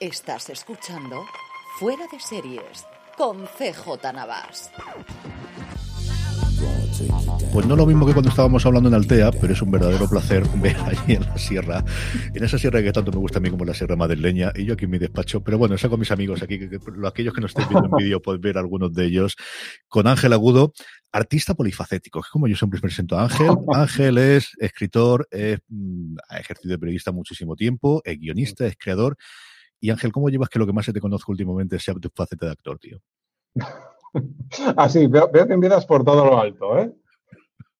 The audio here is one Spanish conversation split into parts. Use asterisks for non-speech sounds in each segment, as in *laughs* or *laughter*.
Estás escuchando Fuera de Series con CJ Navas. Pues no lo mismo que cuando estábamos hablando en Altea, pero es un verdadero placer ver allí en la sierra, en esa sierra que tanto me gusta a mí como la sierra madrileña, y yo aquí en mi despacho, pero bueno, saco a mis amigos aquí, que, aquellos que no estén viendo en vídeo pueden ver algunos de ellos, con Ángel Agudo, artista polifacético, que como yo siempre presento a Ángel. Ángel es escritor, mm, ha ejercido de periodista muchísimo tiempo, es guionista, es creador, y Ángel, ¿cómo llevas que lo que más se te conozco últimamente sea tu faceta de actor, tío? *laughs* Así, veo, veo, que empiezas por todo lo alto, ¿eh?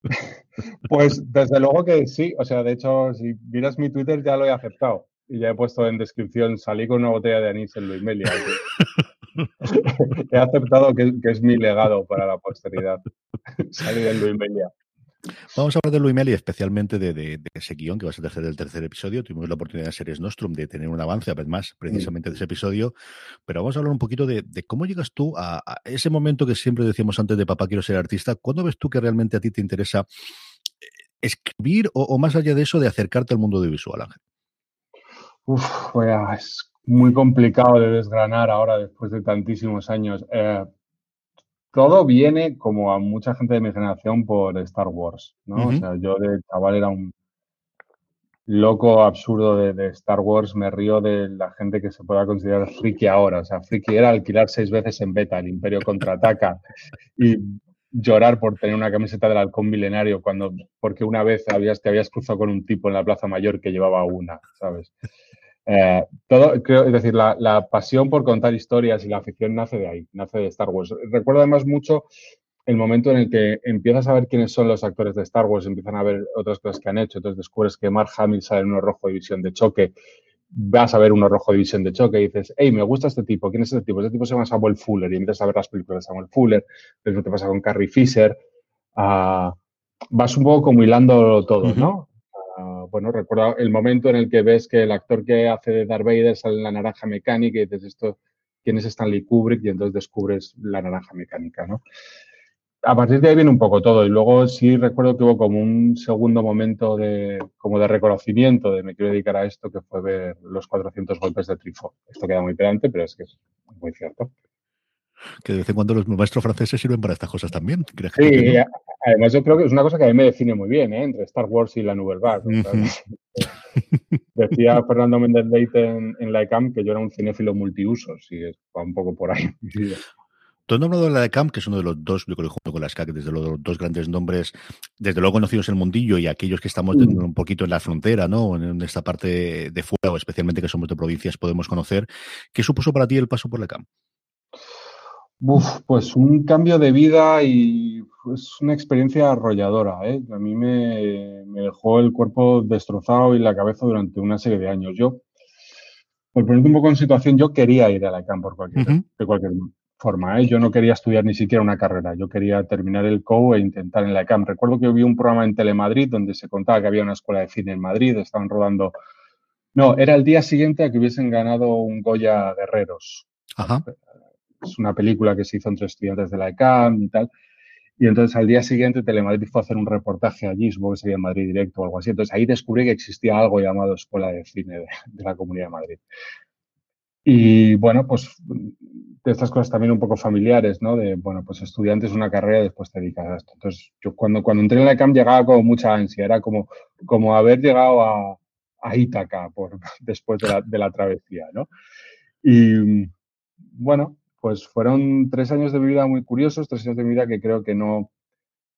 *laughs* Pues desde luego que sí, o sea, de hecho, si miras mi Twitter ya lo he aceptado y ya he puesto en descripción, salí con una botella de anís en Luis Melia. *laughs* he aceptado que, que, es mi legado para la posteridad, salir en Luis Melia. Vamos a hablar de Luis Meli, especialmente de, ese guion que va a ser el tercer episodio. Tuvimos la oportunidad en Series Nostrum de tener un avance, más, precisamente de ese episodio. Pero vamos a hablar un poquito de, cómo llegas tú a, ese momento que siempre decíamos antes de papá quiero ser artista. ¿Cuándo ves tú que realmente a ti te interesa eh, escribir o, más allá de eso, de acercarte al mundo audiovisual, Ángel? Uf, pues es muy complicado de desgranar ahora después de tantísimos años. Eh, todo viene, como a mucha gente de mi generación, por Star Wars, ¿no? O sea, yo de chaval era un loco absurdo de, Star Wars, me río de la gente que se pueda considerar friki ahora. O sea, friki era alquilar seis veces en beta, el Imperio contraataca, y llorar por tener una camiseta del halcón milenario cuando, porque una vez habías, te habías cruzado con un tipo en la Plaza Mayor que llevaba una, ¿sabes? Eh, todo, creo, es decir, la, pasión por contar historias y la afición nace de ahí, nace de Star Wars. Recuerdo además mucho el momento en el que empiezas a ver quiénes son los actores de Star Wars, empiezan a ver otras cosas que han hecho, entonces descubres que Mark Hamill sale en uno rojo de visión de choque, vas a ver uno rojo de visión de choque y dices, hey, me gusta este tipo, ¿quién es este tipo? Este tipo se llama Samuel Fuller y empiezas a ver las películas de Samuel Fuller, lo te pasa con Carrie Fisher, uh, vas un poco como hilando todo, ¿no? Bueno, recuerdo el momento en el que ves que el actor que hace de Darth Vader sale en la naranja mecánica y dices esto, ¿quién es Stanley Kubrick? Y entonces descubres la naranja mecánica, ¿no? A partir de ahí viene un poco todo y luego sí recuerdo que hubo como un segundo momento de, como de reconocimiento de me quiero dedicar a esto que fue ver los 400 golpes de Trifo. Esto queda muy pedante, pero es que es muy cierto que de vez en cuando los maestros franceses sirven para estas cosas también. sí, además yo creo que es una cosa que a mí me define muy bien, ¿eh? entre Star Wars y la Nouvelle Vague. *laughs* Decía Fernando Méndez Leite en, en, la ECAM que yo era un cinéfilo multiusos y va un poco por ahí. Tú has nombrado la ECAM, que es uno de los dos, yo creo junto con la SCAC, desde los dos grandes nombres, desde luego conocidos en el mundillo y aquellos que estamos mm. un poquito en la frontera, ¿no? En esta parte de fuera, o especialmente que somos de provincias, podemos conocer. ¿Qué supuso para ti el paso por la ECAM? Uf, pues un cambio de vida y es pues, una experiencia arrolladora. ¿eh? A mí me, dejó el cuerpo destrozado y la cabeza durante una serie de años. Yo, por ponerte un poco en situación, yo quería ir a la CAM por cualquier, de cualquier forma. ¿eh? Yo no quería estudiar ni siquiera una carrera. Yo quería terminar el COU e intentar en la CAM. Recuerdo que vi un programa en Telemadrid donde se contaba que había una escuela de cine en Madrid, estaban rodando. No, era el día siguiente a que hubiesen ganado un Goya Guerreros. Ajá es una película que se hizo entre estudiantes de la ECAM y tal. Y entonces al día siguiente Telemadrid fue a hacer un reportaje allí, supongo que sería en Madrid Directo o algo así. Entonces ahí descubrí que existía algo llamado Escuela de Cine de, la Comunidad de Madrid. Y bueno, pues de estas cosas también un poco familiares, ¿no? De, bueno, pues estudiantes una carrera y después te dedicas a esto. Entonces, yo cuando, cuando entré en la ICAM llegaba con mucha ansia, era como, como haber llegado a, a Ítaca por, *laughs* después de la, de la travesía, ¿no? Y bueno, pues fueron tres años de mi vida muy curiosos, tres años de mi vida que creo que no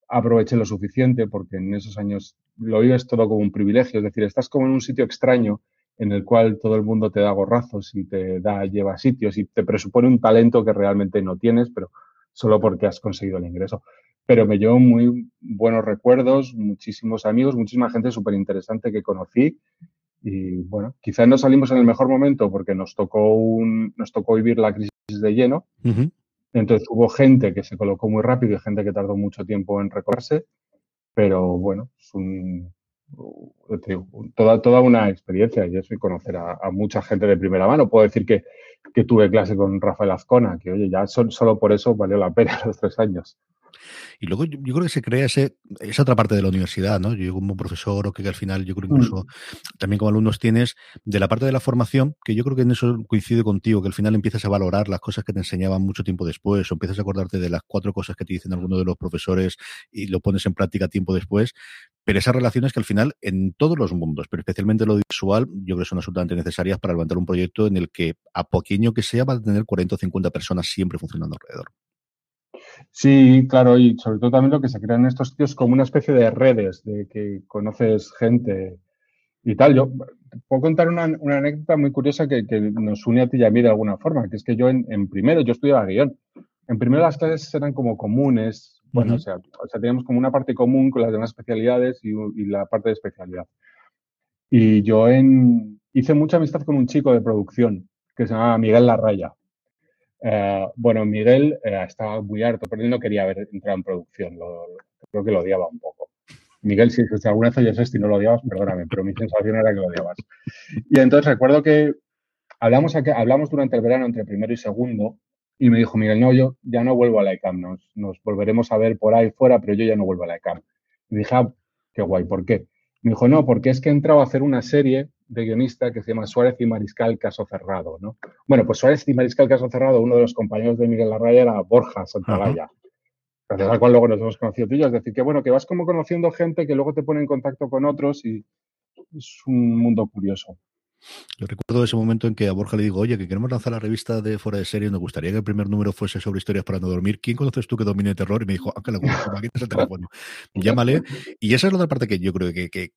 aproveché lo suficiente porque en esos años lo vives todo como un privilegio, es decir, estás como en un sitio extraño en el cual todo el mundo te da gorrazos y te da, lleva sitios y te presupone un talento que realmente no tienes, pero solo porque has conseguido el ingreso. Pero me llevo muy buenos recuerdos, muchísimos amigos, muchísima gente súper interesante que conocí. Y bueno, quizás no salimos en el mejor momento porque nos tocó, un, nos tocó vivir la crisis de lleno. Entonces hubo gente que se colocó muy rápido y gente que tardó mucho tiempo en recorrerse. Pero bueno, es un, toda, toda una experiencia y eso y conocer a, mucha gente de primera mano. Puedo decir que, que tuve clase con Rafael Azcona, que oye, ya solo por eso valió la pena *laughs* los tres años. Y luego yo, creo que se crea ese, esa otra parte de la universidad, ¿no? Yo como profesor o que, al final yo creo mm. incluso también como alumnos tienes de la parte de la formación, que yo creo que en eso coincide contigo, que al final empiezas a valorar las cosas que te enseñaban mucho tiempo después o empiezas a acordarte de las cuatro cosas que te dicen algunos de los profesores y lo pones en práctica tiempo después. Pero esas relaciones que al final en todos los mundos, pero especialmente lo visual, yo creo que son absolutamente necesarias para levantar un proyecto en el que a pequeño que sea va a tener 40 o 50 personas siempre funcionando alrededor. Sí, claro, y sobre todo también lo que se crean estos sitios como una especie de redes, de que conoces gente y tal. Yo puedo contar una, anécdota muy curiosa que, nos une a ti y a mí de alguna forma, que es que yo en, primero, yo estudiaba guion. En primero las clases eran como comunes, bueno, o, sea, o, sea, teníamos como una parte común con las demás especialidades y, la parte de especialidad. Y yo en, hice mucha amistad con un chico de producción que se llamaba Miguel Larraya. Eh, bueno, Miguel eh, estaba muy harto, pero él no quería haber entrado en producción. creo que lo odiaba un poco. Miguel, si, alguna vez oyes esto y no lo odiabas, perdóname, pero mi sensación era que lo odiabas. Y entonces recuerdo que hablamos, hablamos durante el verano entre primero y segundo y me dijo, Miguel, no, yo ya no vuelvo a la ECAM, nos, nos volveremos a ver por ahí fuera, pero yo ya no vuelvo a la ECAM. Y dije, ah, qué guay, ¿por qué? Me dijo, no, porque es que he entrado a hacer una serie de guionista que se llama Suárez y Mariscal Caso Cerrado, ¿no? Bueno, pues Suárez y Mariscal Caso Cerrado, uno de los compañeros de Miguel Larraya era Borja Santagaya, gracias al cual luego nos hemos conocido tú y yo. Es decir, que bueno, que vas como conociendo gente que luego te pone en contacto con otros y es un mundo curioso. Yo recuerdo ese momento en que a Borja le digo, oye, que queremos lanzar la revista de Fuera de Serie, nos gustaría que el primer número fuese sobre historias para no dormir. ¿Quién conoces tú que domine el terror? Y me dijo, Ángel, aquí el teléfono. Llámale. Y esa es la otra parte que yo creo que, que,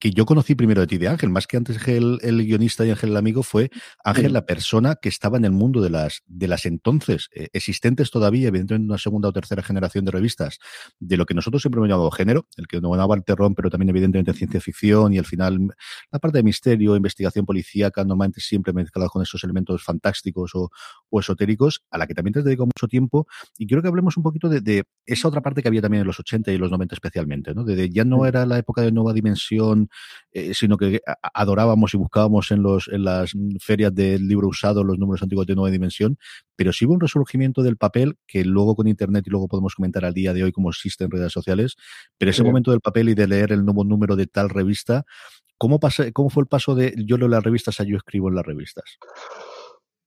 que yo conocí primero de ti de Ángel, más que antes el, el guionista y Ángel el amigo, fue Ángel la persona que estaba en el mundo de las, de las entonces eh, existentes todavía, evidentemente una segunda o tercera generación de revistas, de lo que nosotros siempre hemos llamado género, el que dominaba el terror, pero también evidentemente ciencia ficción y al final la parte de misterio, investigación policíaca, normalmente siempre mezclado con esos elementos fantásticos o, o, esotéricos, a la que también te has dedicado mucho tiempo. Y quiero que hablemos un poquito de, de, esa otra parte que había también en los 80 y los 90 especialmente, ¿no? De, ya no era la época de nueva dimensión, eh, sino que adorábamos y buscábamos en, los, en las ferias del libro usado los números antiguos de nueva dimensión, pero sí hubo un resurgimiento del papel que luego con Internet y luego podemos comentar al día de hoy cómo existe en redes sociales, pero ese momento del papel y de leer el nuevo número de tal revista, ¿cómo, pasé, cómo fue el paso de yo leo las revistas a yo escribo en las revistas?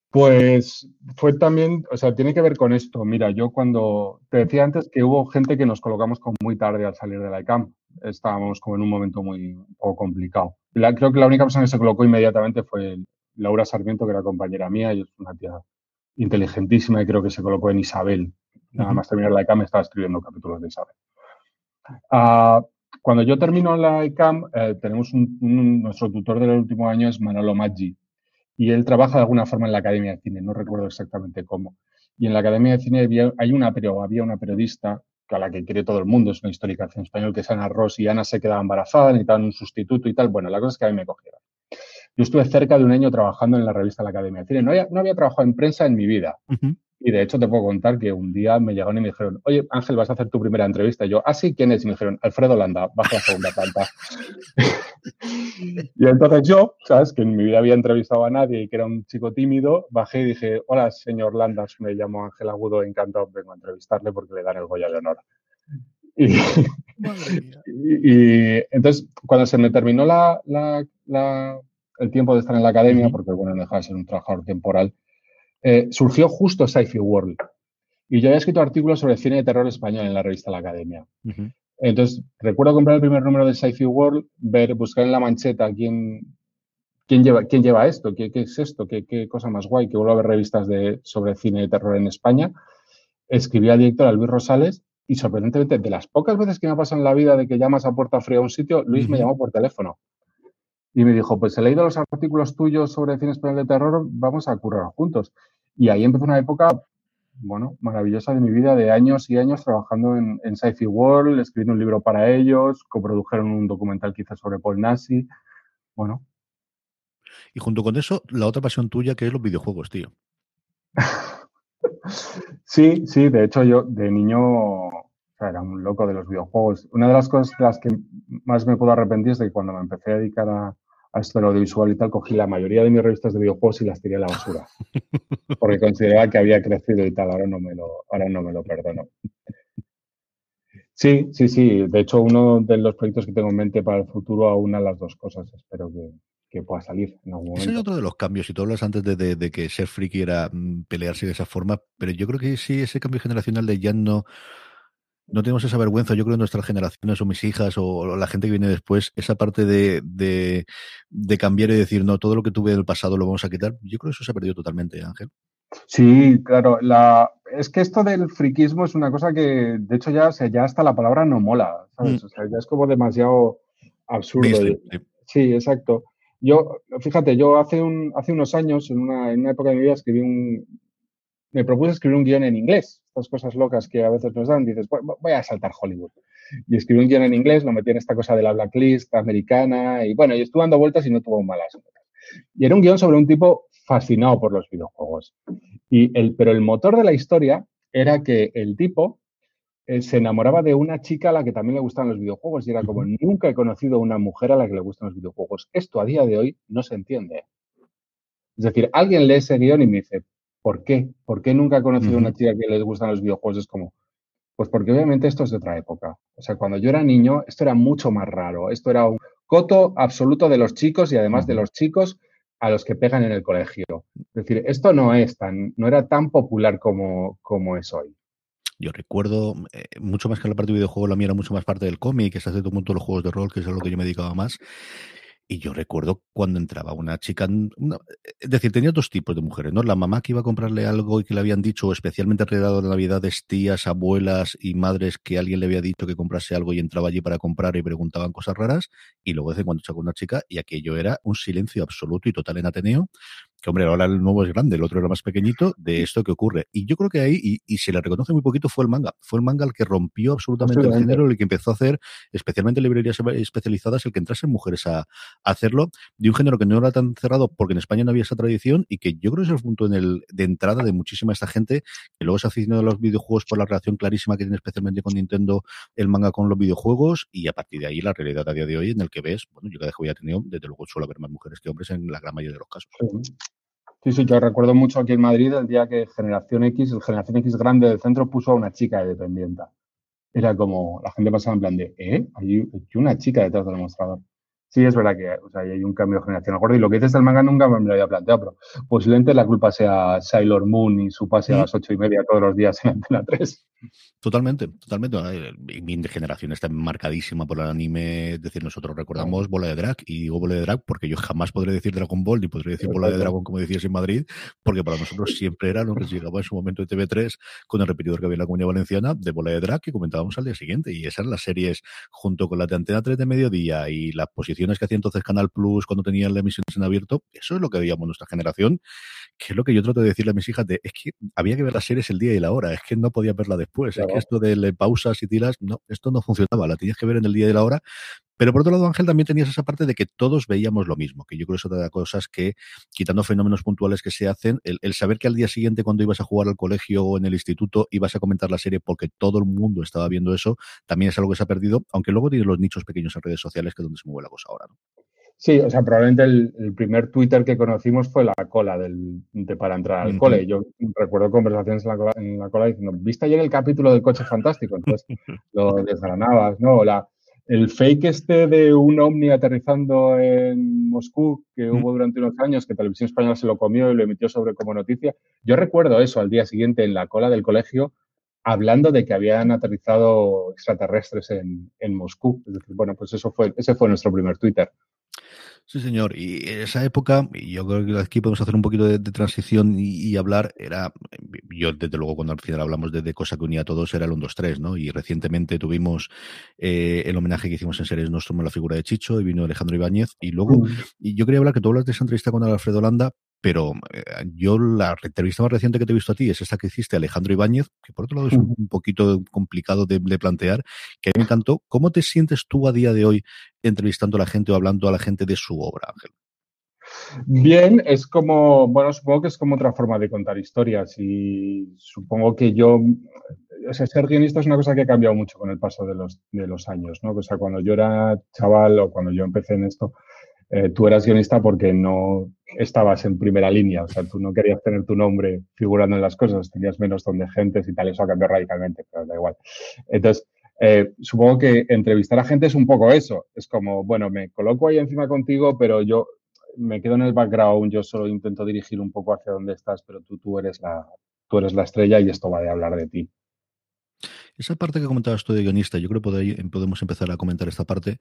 Pues fue también, o sea, tiene que ver con esto. Mira, yo cuando te decía antes que hubo gente que nos colocamos como muy tarde al salir de la ICAM. Estábamos como en un momento muy poco complicado. creo que la única persona que se colocó inmediatamente fue Laura Sarmiento, que era compañera mía y es una tía inteligentísima y creo que se colocó en Isabel. Nada más terminar la ICAM estaba escribiendo capítulos de Isabel. Uh, cuando yo termino la ICAM, eh, tenemos un, nuestro tutor del último año es Manolo Maggi, y él trabaja de alguna forma en la Academia de Cine, no recuerdo exactamente cómo. Y en la Academia de Cine había, hay una, había una periodista a la que quiere todo el mundo, es una histórica en español, que es Ana Ross, y Ana se quedaba embarazada, necesitaban un sustituto y tal. Bueno, la cosa es que a mí me cogieron. Yo estuve cerca de un año trabajando en la revista la Academia de Cine. No había, no había trabajado en prensa en mi vida. Y de hecho te puedo contar que un día me llegaron y me dijeron, oye Ángel, vas a hacer tu primera entrevista. Y yo, ah, sí, ¿quién es? Y me dijeron, Alfredo Landa, baja la segunda planta. *laughs* y entonces yo, ¿sabes? Que en mi vida había entrevistado a nadie y que era un chico tímido, bajé y dije, hola, señor Landas, me llamo Ángel Agudo, encantado, vengo a entrevistarle porque le dan el Goya de Honor. *laughs* Y, y, entonces, cuando se me terminó la, la, la el tiempo de estar en la academia, porque bueno, no deja de ser un trabajador temporal, eh, surgió justo Sci-Fi World. Y yo había escrito artículos sobre cine de terror español en la revista La Academia. Entonces, recuerdo comprar el primer número de Sci-Fi World, ver, buscar en la mancheta quién, quién, lleva, quién lleva esto, qué, qué es esto, ¿Qué, qué, cosa más guay, que vuelvo a ver revistas de, sobre cine de terror en España. Escribí al director, a Luis Rosales, y sorprendentemente, de las pocas veces que me ha pasado en la vida de que llamas a puerta fría a un sitio, Luis me llamó por teléfono. Y me dijo, pues he leído los artículos tuyos sobre cine español de terror, vamos a currar juntos. Y ahí empezó una época, bueno, maravillosa de mi vida, de años y años trabajando en, en Sci-Fi World, escribiendo un libro para ellos, coprodujeron un documental quizás sobre Paul Nassi. Bueno. Y junto con eso, la otra pasión tuya que es los videojuegos, tío. *laughs* sí, sí, de hecho yo de niño era un loco de los videojuegos. Una de las cosas de las que más me puedo arrepentir es de que cuando me empecé a dedicar a, a esto de audiovisual y tal, cogí la mayoría de mis revistas de videojuegos y las tiré a la basura. Porque consideraba que había crecido y tal, ahora no me lo, ahora no me lo perdono. Sí, sí, sí. De hecho, uno de los proyectos que tengo en mente para el futuro aúna las dos cosas. Espero que, pueda salir en algún momento. Ese es otro de los cambios. Y tú hablas antes de, de, que ser friki era mm, pelearse de esa forma, pero yo creo que sí, ese cambio generacional de ya no no tenemos esa vergüenza, yo creo, en nuestras generaciones o mis hijas o, la gente que viene después, esa parte de, de, cambiar y decir, no, todo lo que tuve del pasado lo vamos a quitar, yo creo que eso se ha perdido totalmente, Ángel. Sí, claro. La, es que esto del friquismo es una cosa que, de hecho, ya, o sea, ya hasta la palabra no mola, ¿sabes? Mm. O sea, ya es como demasiado absurdo. sí. exacto. Yo, fíjate, yo hace, un, hace unos años, en una, en una época de mi vida, escribí un, me propuse escribir un guion en inglés, estas cosas locas que a veces nos dan, dices, voy a saltar Hollywood. Y escribí un guion en inglés, lo metí en esta cosa de la blacklist americana, y bueno, y estuve dando vueltas y no tuvo malas Y era un guion sobre un tipo fascinado por los videojuegos. Y el, pero el motor de la historia era que el tipo eh, se enamoraba de una chica a la que también le gustan los videojuegos y era como, nunca he conocido a una mujer a la que le gustan los videojuegos. Esto a día de hoy no se entiende. Es decir, alguien lee ese guion y me dice, ¿Por qué? ¿Por qué nunca he conocido a una chica que les gustan los videojuegos? Es como, pues porque obviamente esto es de otra época. O sea, cuando yo era niño, esto era mucho más raro. Esto era un coto absoluto de los chicos y además de los chicos a los que pegan en el colegio. Es decir, esto no es tan, no era tan popular como, como es hoy. Yo recuerdo, eh, mucho más que la parte de videojuego, la mía era mucho más parte del cómic, que se hace todo mundo los juegos de rol, que es a lo que yo me dedicaba más. Y yo recuerdo cuando entraba una chica, es decir, tenía dos tipos de mujeres, ¿no? La mamá que iba a comprarle algo y que le habían dicho, especialmente alrededor de Navidades, tías, abuelas y madres que alguien le había dicho que comprase algo y entraba allí para comprar y preguntaban cosas raras. Y luego de cuando sacó una chica y aquello era un silencio absoluto y total en Ateneo, que hombre, ahora el nuevo es grande, el otro era más pequeñito, de esto que ocurre. Y yo creo que ahí, y, y se le reconoce muy poquito, fue el manga. Fue el manga el que rompió absolutamente el género, el que empezó a hacer, especialmente librerías especializadas, el que entrasen mujeres a, hacerlo, de un género que no era tan cerrado porque en España no había esa tradición y que yo creo que es el punto en el, de entrada de muchísima esta gente que luego se ha aficionado a los videojuegos por la relación clarísima que tiene especialmente con Nintendo el manga con los videojuegos y a partir de ahí la realidad a día de hoy en el que ves, bueno, yo cada vez que había tenido, desde luego suelo haber más mujeres que hombres en la gran mayoría de los casos. Sí, sí, yo recuerdo mucho aquí en Madrid el día que Generación X, el Generación X grande del centro, puso a una chica de dependienta. Era como, la gente pasaba en plan de, ¿eh? Hay una chica detrás del mostrador. Sí, es verdad que o sea, hay un cambio generacional Y lo que dices del manga nunca me lo había planteado, pero posiblemente la culpa sea Sailor Moon y su pase a las ocho y media todos los días en Antena 3. Totalmente, totalmente. Mi generación está marcadísima por el anime. Es decir, nosotros recordamos Bola de Drag, y digo Bola de Drag porque yo jamás podré decir Dragon Ball ni podré decir Bola de Dragón como decías en Madrid, porque para nosotros *laughs* siempre era lo que llegaba en su momento de TV3 con el repetidor que había en la comunidad valenciana de Bola de Drag que comentábamos al día siguiente. Y esas eran las series junto con la de Antena 3 de mediodía y las posiciones que hacía entonces Canal Plus cuando tenían las emisiones en abierto. Eso es lo que veíamos nuestra generación, que es lo que yo trato de decirle a mis hijas de, es que había que ver las series el día y la hora, es que no podía verla después pues es que esto de pausas y tiras, no, esto no funcionaba, la tenías que ver en el día y la hora. Pero por otro lado, Ángel, también tenías esa parte de que todos veíamos lo mismo, que yo creo que es otra de las cosas que, quitando fenómenos puntuales que se hacen, el, saber que al día siguiente cuando ibas a jugar al colegio o en el instituto ibas a comentar la serie porque todo el mundo estaba viendo eso, también es algo que se ha perdido, aunque luego tienes los nichos pequeños en redes sociales que es donde se mueve la cosa ahora. ¿no? Sí, o sea, probablemente el, primer Twitter que conocimos fue la cola del, de, para entrar al cole. Yo recuerdo conversaciones en la, cola, en la cola diciendo, ¿viste ayer el capítulo del coche fantástico? Entonces *laughs* lo desgranabas, ¿no? La, el fake este de un ovni aterrizando en Moscú que hubo durante unos años, que Televisión Española se lo comió y lo emitió sobre como noticia, yo recuerdo eso al día siguiente en la cola del colegio hablando de que habían aterrizado extraterrestres en, en Moscú. Es decir, bueno, pues eso fue, ese fue nuestro primer Twitter. Sí, señor. Y en esa época, y yo creo que aquí podemos hacer un poquito de, transición y, hablar, era, yo desde luego cuando al final hablamos de, de, cosa que unía a todos era el 1, 2, 3, ¿no? Y recientemente tuvimos eh, el homenaje que hicimos en Series Nostrum a la figura de Chicho y vino Alejandro Ibáñez. Y luego, y yo quería hablar que tú hablas de esa entrevista con Alfredo Landa, pero eh, yo la entrevista más reciente que te he visto a ti es esa que hiciste Alejandro Ibáñez, que por otro lado es un, poquito complicado de, plantear, que a mí me encantó. ¿Cómo te sientes tú a día de hoy entrevistando a la gente o hablando a la gente de su obra, Ángel? Bien, es como, bueno, supongo que es como otra forma de contar historias y supongo que yo, o sea, ser guionista es una cosa que ha cambiado mucho con el paso de los, de los años, ¿no? O sea, cuando yo era chaval o cuando yo empecé en esto, eh, tú eras guionista porque no estabas en primera línea, o sea, tú no querías tener tu nombre figurando en las cosas, tenías menos don de gentes y tal, eso ha cambiado radicalmente, pero da igual. Entonces, eh, supongo que entrevistar a gente es un poco eso, es como, bueno, me coloco ahí encima contigo, pero yo me quedo en el background, yo solo intento dirigir un poco hacia dónde estás, pero tú, tú, eres, la, tú eres la estrella y esto va de hablar de ti. Esa parte que comentabas tú de guionista, yo creo que podemos empezar a comentar esta parte.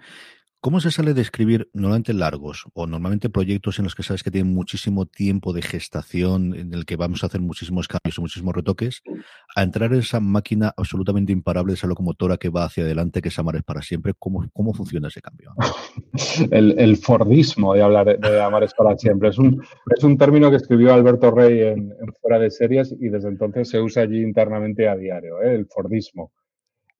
¿Cómo se sale de escribir normalmente largos o normalmente proyectos en los que sabes que tienen muchísimo tiempo de gestación, en el que vamos a hacer muchísimos cambios y muchísimos retoques, a entrar en esa máquina absolutamente imparable, esa locomotora que va hacia adelante, que es Amares para siempre? ¿Cómo, cómo funciona ese cambio? *laughs* El, Fordismo de hablar de Amares para siempre. Es un, es un término que escribió Alberto Rey en, Fuera de Series y desde entonces se usa allí internamente a diario, ¿eh? el Fordismo.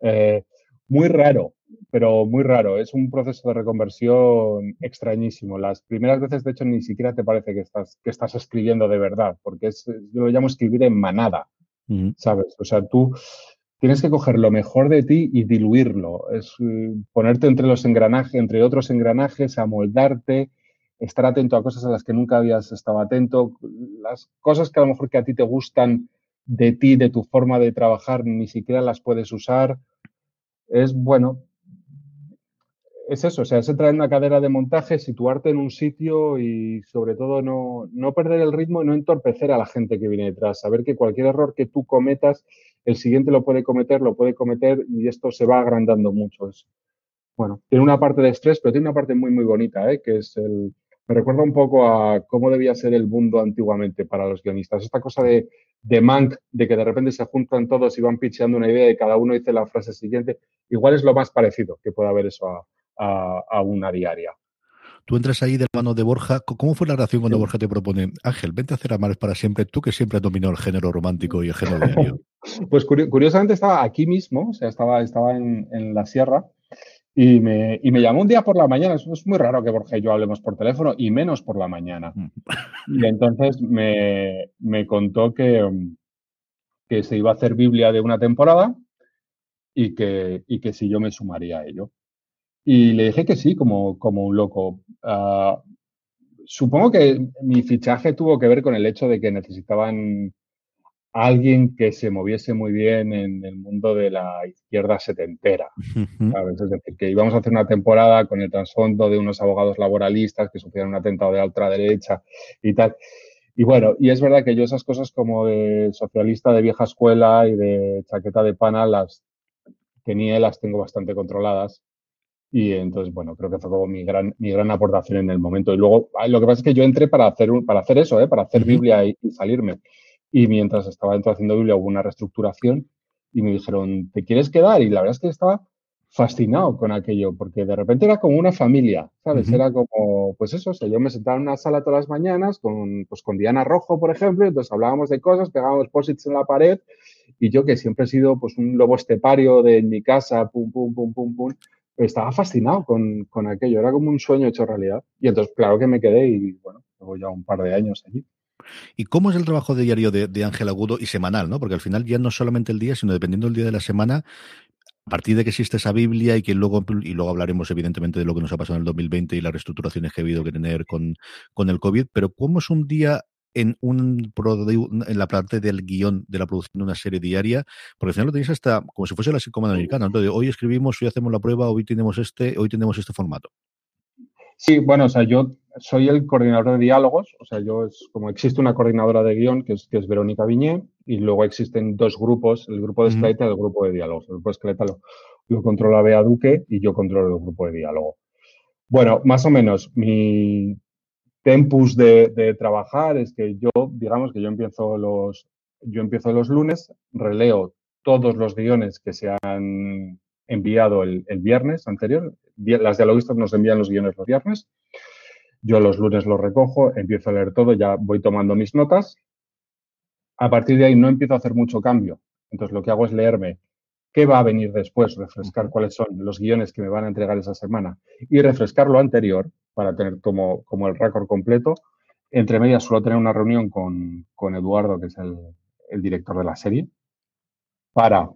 Eh, muy raro, pero muy raro. Es un proceso de reconversión extrañísimo. Las primeras veces, de hecho, ni siquiera te parece que estás, que estás escribiendo de verdad, porque es, yo lo llamo escribir en manada, ¿sabes? O sea, tú tienes que coger lo mejor de ti y diluirlo. Es eh, ponerte entre los engranajes, entre otros engranajes, amoldarte, estar atento a cosas a las que nunca habías estado atento, las cosas que a lo mejor que a ti te gustan de ti, de tu forma de trabajar, ni siquiera las puedes usar es, bueno, es eso, o sea, es entrar en una cadera de montaje, situarte en un sitio y sobre todo no, no, perder el ritmo y no entorpecer a la gente que viene detrás. Saber que cualquier error que tú cometas, el siguiente lo puede cometer, lo puede cometer y esto se va agrandando mucho. Es, bueno, tiene una parte de estrés, pero tiene una parte muy, muy bonita, ¿eh? que es el, me recuerda un poco a cómo debía ser el mundo antiguamente para los guionistas. Esta cosa de, de Mank, de que de repente se juntan todos y van pitcheando una idea y cada uno dice la frase siguiente, igual es lo más parecido que puede haber eso a, una diaria. Tú entras ahí de la mano de Borja. ¿Cómo fue la relación cuando Borja te propone, Ángel, vente a hacer Amares para siempre, tú que siempre has dominado el género romántico y el género diario? *laughs* Pues curiosamente estaba aquí mismo, o sea, estaba, estaba en, en la sierra y me, y me, llamó un día por la mañana. Es, muy raro que Borja y yo hablemos por teléfono y menos por la mañana. Mm. Y entonces me, me contó que, que, se iba a hacer Biblia de una temporada y que, y que si yo me sumaría a ello. Y le dije que sí, como, como un loco. Ah, supongo que mi fichaje tuvo que ver con el hecho de que necesitaban alguien que se moviese muy bien en el mundo de la izquierda setentera. ¿sabes? Es decir, que íbamos a hacer una temporada con el trasfondo de unos abogados laboralistas que sufrieron un atentado de la ultraderecha y tal. Y bueno, y es verdad que yo esas cosas como de socialista de vieja escuela y de chaqueta de pana las tenía y las tengo bastante controladas. Y entonces, bueno, creo que fue como mi gran, mi gran aportación en el momento. Y luego, lo que pasa es que yo entré para hacer, para hacer eso, ¿eh? para hacer Biblia y salirme. Y mientras estaba dentro haciendo Biblia hubo una reestructuración y me dijeron, ¿te quieres quedar? Y la verdad es que estaba fascinado con aquello, porque de repente era como una familia, ¿sabes? Era como, pues eso, o sea, yo me sentaba en una sala todas las mañanas con, pues con Diana Rojo, por ejemplo, entonces hablábamos de cosas, pegábamos posits en la pared, y yo que siempre he sido pues un lobo estepario de en mi casa, pum, pum, pum, pum, pum, estaba fascinado con, con aquello, era como un sueño hecho realidad. Y entonces, claro que me quedé y bueno, llevo ya un par de años allí. ¿Y cómo es el trabajo diario de, Ángel Agudo y semanal, ¿no? Porque al final ya no solamente el día, sino dependiendo del día de la semana, a partir de que existe esa Biblia y que luego, y luego hablaremos evidentemente de lo que nos ha pasado en el 2020 y las reestructuraciones que ha habido que tener con, con el COVID, pero ¿cómo es un día en, un, en la parte del guion de la producción de una serie diaria, porque al final lo tenéis hasta como si fuese la sitcom americana. Entonces, hoy escribimos, hoy hacemos la prueba, hoy tenemos este, hoy tenemos este formato. Sí, bueno, o sea, yo soy el coordinador de diálogos, o sea, yo es como existe una coordinadora de guion que es, que es Verónica Viñé y luego existen dos grupos, el grupo de esqueleta y el grupo de diálogos. El grupo de esqueleta lo, lo controla Bea Duque y yo controlo el grupo de diálogo. Bueno, más o menos, mi tempus de, trabajar es que yo, digamos que yo empiezo los, yo empiezo los lunes, releo todos los guiones que se han enviado el, viernes anterior. Las dialogistas nos envían los guiones los viernes. Yo los lunes los recojo, empiezo a leer todo, ya voy tomando mis notas. A partir de ahí no empiezo a hacer mucho cambio. Entonces lo que hago es leerme qué va a venir después, refrescar cuáles son los guiones que me van a entregar esa semana y refrescar lo anterior para tener como, como el récord completo. Entre medias suelo tener una reunión con, con Eduardo, que es el, el, director de la serie, para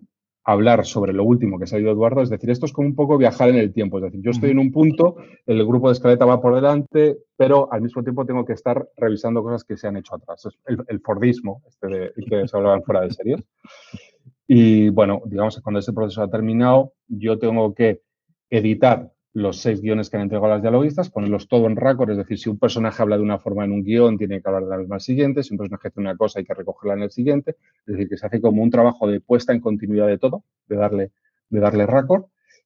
hablar sobre lo último que se ha ido Eduardo. Es decir, esto es como un poco viajar en el tiempo. Es decir, yo estoy en un punto, el grupo de escaleta va por delante, pero al mismo tiempo tengo que estar revisando cosas que se han hecho atrás. Es el, el Fordismo, este de, que se hablaban fuera de series. Y bueno, digamos que cuando ese proceso ha terminado, yo tengo que editar los seis guiones que han entregado las dialoguistas, ponerlos todo en récord, es decir, si un personaje habla de una forma en un guion, tiene que hablar de la misma siguiente, si un personaje hace una cosa, hay que recogerla en el siguiente, es decir, que se hace como un trabajo de puesta en continuidad de todo, de darle, de darle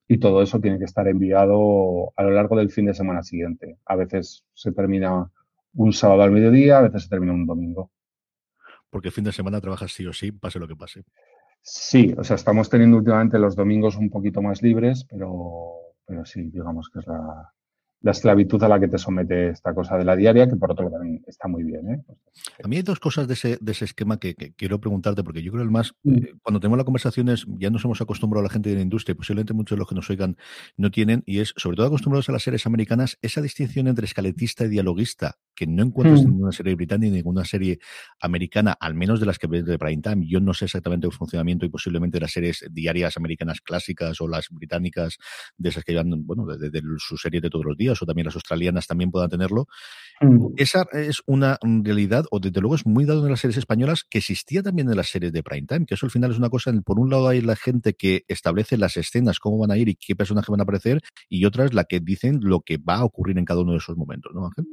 y todo eso tiene que estar enviado a lo largo del fin de semana siguiente. A veces se termina un sábado al mediodía, a veces se termina un domingo. Porque el fin de semana trabajas sí o sí, pase lo que pase. Sí, o sea, estamos teniendo últimamente los domingos un poquito más libres, pero, pero sí, digamos que es la, la esclavitud a la que te somete esta cosa de la diaria, que por otro lado también está muy bien. ¿eh? A mí hay dos cosas de ese, de ese esquema que, quiero preguntarte, porque yo creo que el más, mm. eh, cuando tenemos las conversaciones, ya nos hemos acostumbrado a la gente de la industria, y posiblemente muchos de los que nos oigan no tienen, y es sobre todo acostumbrados a las series americanas, esa distinción entre escaletista y dialoguista, que no encuentras mm. en ninguna serie británica ni en ninguna serie americana, al menos de las que ves de prime time. Yo no sé exactamente el funcionamiento y posiblemente las series diarias americanas clásicas o las británicas, de esas que llevan, bueno, de, de su serie de todos los días o también las australianas también puedan tenerlo. Mm. Esa es una realidad, o desde luego es muy dado en las series españolas, que existía también en las series de prime time, que eso al final es una cosa, por un lado hay la gente que establece las escenas, cómo van a ir y qué personajes van a aparecer, y otra es la que dicen lo que va a ocurrir en cada uno de esos momentos, ¿no, Ángel?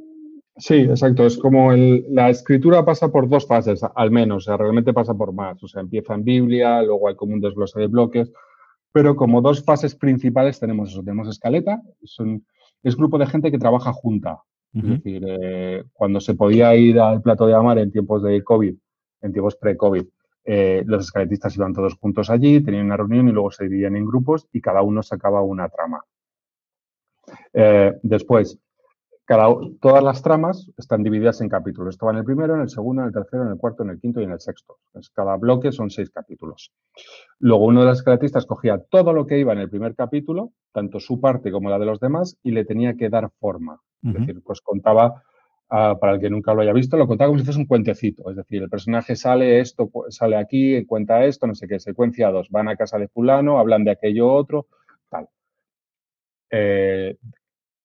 Sí, exacto. Es como la escritura pasa por dos fases, al menos. O sea, realmente pasa por más. O sea, empieza en Biblia, luego hay como un desglose de bloques. Pero como dos fases principales tenemos eso. Tenemos escaleta, son es grupo de gente que trabaja junta. Es decir, eh, cuando se podía ir al plato de Amar en tiempos de COVID, en tiempos pre-COVID, eh, los escaletistas iban todos juntos allí, tenían una reunión y luego se dividían en grupos y cada uno sacaba una trama. Eh, después, todas las tramas están divididas en capítulos. Esto va en el primero, en el segundo, en el tercero, en el cuarto, en el quinto y en el sexto. cada bloque son seis capítulos. Luego uno de los escaletistas cogía todo lo que iba en el primer capítulo, tanto su parte como la de los demás, y le tenía que dar forma. Es decir, pues contaba, ah, para el que nunca lo haya visto, lo contaba como si fuese un cuentecito. Es decir, el personaje sale esto, sale aquí, cuenta esto, no sé qué, secuencia dos. Van a casa de fulano, hablan de aquello otro, tal. Eh,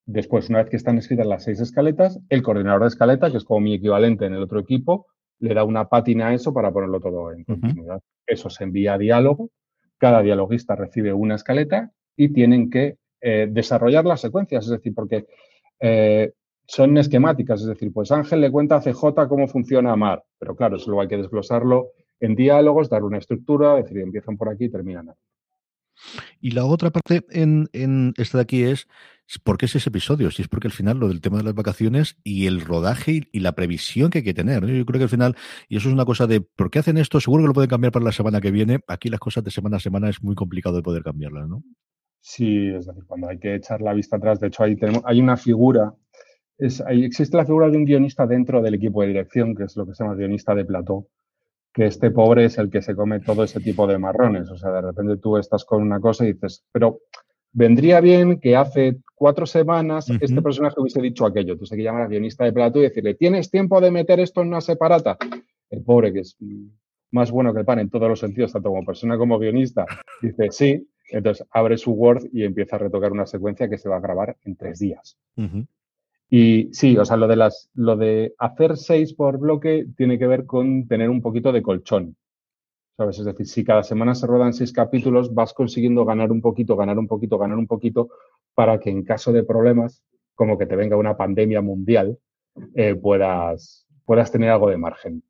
Después, una vez que están escritas las seis escaletas, el coordinador de escaleta, que es como mi equivalente en el otro equipo, le da una pátina a eso para ponerlo todo en continuidad. Eso se envía a diálogo, cada dialoguista recibe una escaleta y tienen que eh, desarrollar las secuencias, es decir, porque eh, son esquemáticas, es decir, pues Ángel le cuenta a CJ cómo funciona Mar, pero claro, eso luego hay que desglosarlo en diálogos, dar una estructura, decir, empiezan por aquí y terminan aquí. Y la otra parte en, esta de aquí es ¿por qué es ese episodio? Si es porque al final lo del tema de las vacaciones y el rodaje y, la previsión que hay que tener. Yo creo que al final, y eso es una cosa de ¿por qué hacen esto? Seguro que lo pueden cambiar para la semana que viene. Aquí las cosas de semana a semana es muy complicado de poder cambiarlas, ¿no? Sí, es decir, cuando hay que echar la vista atrás, de hecho, ahí tenemos, hay una figura, es, existe la figura de un guionista dentro del equipo de dirección, que es lo que se llama guionista de plató, que este pobre es el que se come todo ese tipo de marrones. O sea, de repente tú estás con una cosa y dices, pero vendría bien que hace cuatro semanas este personaje hubiese dicho aquello. Entonces hay que llamar al guionista de plato y decirle, ¿tienes tiempo de meter esto en una separata? El pobre, que es más bueno que el pan en todos los sentidos, tanto como persona como guionista, dice, sí. Entonces abre su Word y empieza a retocar una secuencia que se va a grabar en tres días. Y sí, o sea, lo de, las, lo de hacer seis por bloque tiene que ver con tener un poquito de colchón. ¿Sabes? Es decir, si cada semana se rodan seis capítulos, vas consiguiendo ganar un poquito, ganar un poquito, ganar un poquito, para que en caso de problemas, como que te venga una pandemia mundial, eh, puedas, puedas tener algo de margen.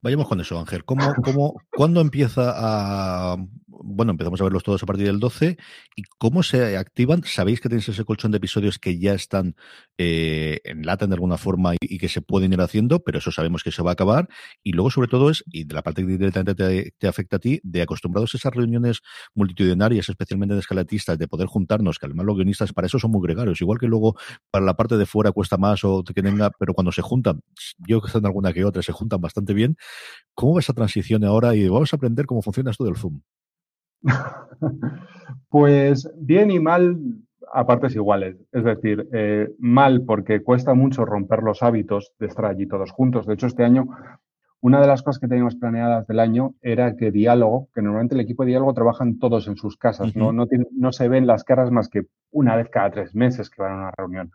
Vayamos con eso, Ángel. ¿Cómo, cómo, ¿Cuándo empieza a bueno, empezamos a verlos todos a partir del 12. ¿Y cómo se activan? ¿Sabéis que tenéis ese colchón de episodios que ya están eh, en lata de alguna forma y, que se pueden ir haciendo? Pero eso sabemos que se va a acabar. Y luego, sobre todo, es, y de la parte que directamente te, afecta a ti, de acostumbrados a esas reuniones multitudinarias, especialmente de escalatistas, de poder juntarnos, que además los guionistas para eso son muy gregarios. Igual que luego para la parte de fuera cuesta más o que tenga, pero cuando se juntan, yo que en alguna que otra, se juntan bastante bien. ¿Cómo va esa transición ahora? Y vamos a aprender cómo funciona esto del Zoom. *laughs* pues bien y mal a partes iguales. Es decir, eh, mal porque cuesta mucho romper los hábitos de estar allí todos juntos. De hecho, este año, una de las cosas que teníamos planeadas del año era que diálogo, que normalmente el equipo de diálogo trabajan todos en sus casas, no, no, no, se ven las caras más que una vez cada tres meses que van a una reunión.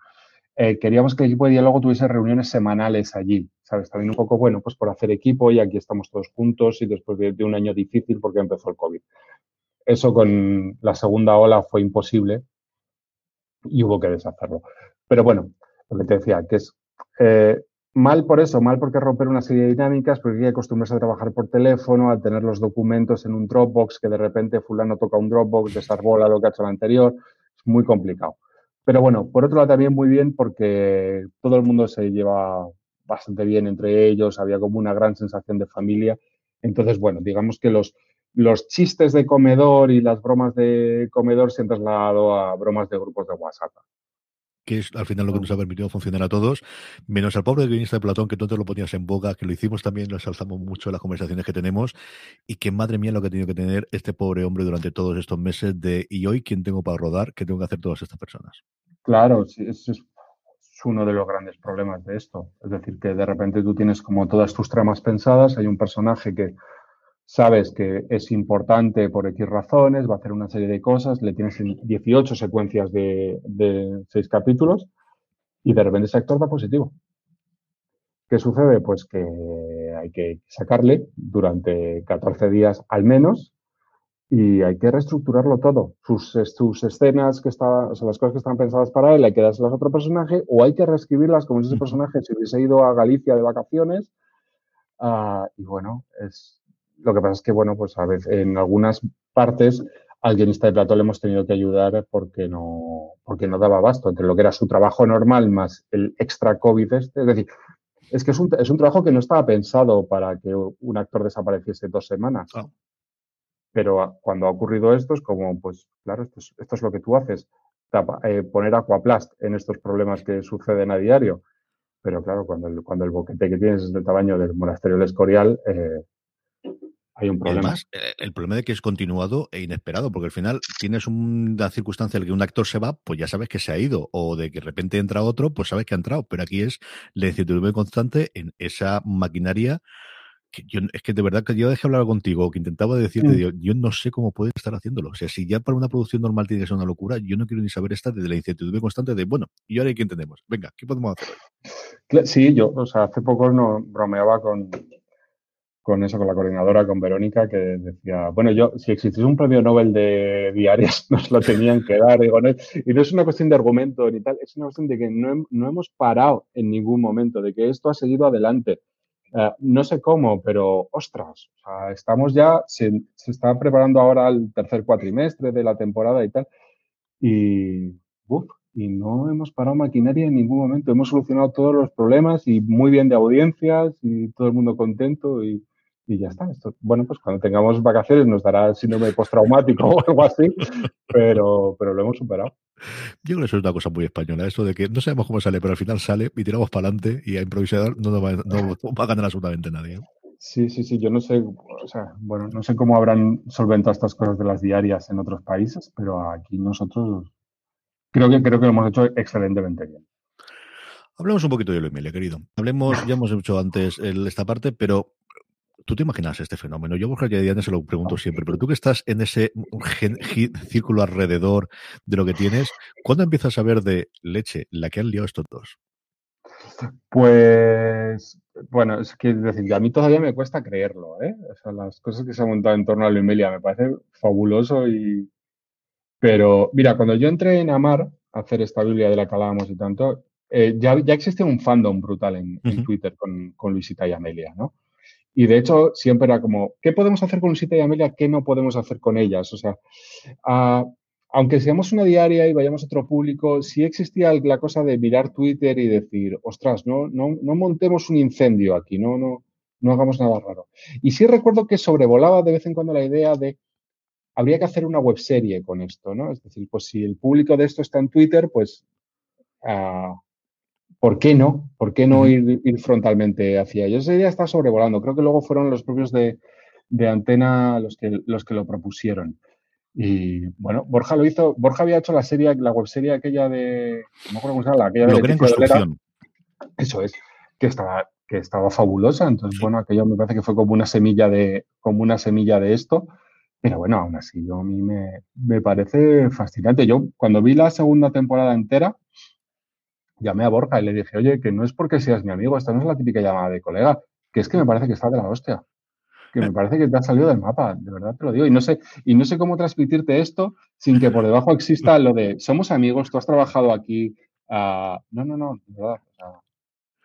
Eh, queríamos que el equipo de diálogo tuviese reuniones semanales allí, ¿sabes? También un poco, bueno, pues por hacer equipo y aquí estamos todos juntos y después de un año difícil porque empezó el COVID. Eso con la segunda ola fue imposible y hubo que deshacerlo. Pero bueno, lo que te decía, que es eh, mal por eso, mal porque romper una serie de dinámicas, porque hay que acostumbrarse a trabajar por teléfono, a tener los documentos en un Dropbox, que de repente fulano toca un Dropbox, desarbola lo que ha hecho el anterior, es muy complicado. Pero bueno, por otro lado también muy bien porque todo el mundo se lleva bastante bien entre ellos, había como una gran sensación de familia. Entonces, bueno, digamos que los, los chistes de comedor y las bromas de comedor se han trasladado a bromas de grupos de WhatsApp. Que es al final lo que nos ha permitido funcionar a todos, menos al pobre guionista de Platón, que tú te lo ponías en boca, que lo hicimos también, lo exaltamos mucho en las conversaciones que tenemos, y que madre mía lo que ha tenido que tener este pobre hombre durante todos estos meses de ¿y hoy quién tengo para rodar? ¿Qué tengo que hacer todas estas personas? Claro, sí, es, es uno de los grandes problemas de esto. Es decir, que de repente tú tienes como todas tus tramas pensadas, hay un personaje que sabes que es importante por X razones, va a hacer una serie de cosas, le tienes 18 secuencias de, de 6 capítulos y de repente ese actor da positivo. ¿Qué sucede? Pues que hay que sacarle durante 14 días al menos y hay que reestructurarlo todo. Sus, sus escenas, que está, o sea, las cosas que están pensadas para él, hay que dárselas a otro personaje o hay que reescribirlas como si ese personaje se hubiese ido a Galicia de vacaciones. Uh, y bueno, es, lo que pasa es que, bueno, pues a veces en algunas partes al guionista de plato le hemos tenido que ayudar porque no, porque no daba abasto entre lo que era su trabajo normal más el extra COVID este. Es decir, es que es un, es un trabajo que no estaba pensado para que un actor desapareciese dos semanas. Pero cuando ha ocurrido esto es como, pues claro, esto es, esto es lo que tú haces, eh, poner aquaplast en estos problemas que suceden a diario. Pero claro, cuando el, cuando el boquete que tienes es del tamaño del monasterio del Escorial, eh, hay un problema. Además, eh, el problema de que es continuado e inesperado, porque al final tienes una circunstancia en la que un actor se va, pues ya sabes que se ha ido, o de que de repente entra otro, pues sabes que ha entrado, pero aquí es la incertidumbre constante en esa maquinaria que yo, es que de verdad que yo dejé hablar contigo, que intentaba decirte, mm. yo, no sé cómo puedes estar haciéndolo. O sea, si ya para una producción normal tiene que ser una locura, yo no quiero ni saber esta de la incertidumbre constante de, bueno, ¿y ahora qué entendemos? Venga, ¿qué podemos hacer? Sí, yo, o sea, hace poco no bromeaba con, con eso, con la coordinadora, con Verónica, que decía, bueno, yo, si existiese un premio Nobel de diarias, *laughs* nos lo tenían que dar. Digo, y no es una cuestión de argumento ni tal, es una cuestión de que no, no hemos parado en ningún momento, de que esto ha seguido adelante. Uh, no sé cómo, pero ostras, o sea, estamos ya, se, se, está preparando ahora el tercer cuatrimestre de la temporada y tal, y, uf, y no hemos parado maquinaria en ningún momento. Hemos solucionado todos los problemas y muy bien de audiencias y todo el mundo contento y, y ya está. Esto, bueno, pues cuando tengamos vacaciones nos dará el síndrome postraumático *laughs* o algo así, pero, pero lo hemos superado. Yo creo que eso es una cosa muy española, eso de que no sabemos cómo sale, pero al final sale y tiramos para adelante y a improvisar no, va, no va a ganar absolutamente nadie. Sí, sí, sí, yo no sé, o sea, bueno, no sé cómo habrán solventado estas cosas de las diarias en otros países, pero aquí nosotros creo que creo que lo hemos hecho excelentemente bien. Hablemos un poquito de lo Emilia, querido. Hablemos, ya hemos hecho antes esta parte, pero ¿Tú te imaginas este fenómeno? Yo, Borja Diana se lo pregunto siempre, pero tú que estás en ese círculo alrededor de lo que tienes, ¿cuándo empiezas a ver de leche la que han liado estos dos? Pues, bueno, es que decir, a mí todavía me cuesta creerlo, ¿eh? O sea, las cosas que se han montado en torno a Luimelia me parece fabuloso y... Pero, mira, cuando yo entré en Amar a hacer esta Biblia de la que hablábamos y tanto, eh, ya, ya existía un fandom brutal en, Twitter con, con, Luisita y Amelia, ¿no? Y de hecho, siempre era como, ¿qué podemos hacer con Luisita y Amelia? ¿Qué no podemos hacer con ellas? O sea, uh, aunque seamos una diaria y vayamos a otro público, sí existía la cosa de mirar Twitter y decir, ostras, no, no, no montemos un incendio aquí, no, no, no hagamos nada raro. Y sí recuerdo que sobrevolaba de vez en cuando la idea de, habría que hacer una webserie con esto, ¿no? Es decir, pues si el público de esto está en Twitter, pues, uh, ¿por qué no? ¿Por qué no ir, ir, frontalmente hacia ellos? Esa idea está sobrevolando. Creo que luego fueron los propios de, de Antena los que, los que lo propusieron. Y bueno, Borja lo hizo, Borja había hecho la serie, la webserie aquella de, no me acuerdo cómo se llama, aquella de, en construcción. Eso es, que estaba, que estaba fabulosa. Entonces, bueno, aquello me parece que fue como una semilla de, como una semilla de esto. Pero bueno, aún así, yo a mí me, me parece fascinante. Yo cuando vi la segunda temporada entera, llamé a Borja y le dije, oye, que no es porque seas mi amigo, esta no es la típica llamada de colega, que es que me parece que está de la hostia que me parece que te ha salido del mapa, de verdad te lo digo. Y no sé, y no sé cómo transmitirte esto sin que por debajo exista lo de somos amigos, tú has trabajado aquí. Uh, no, no, no, de verdad. O sea,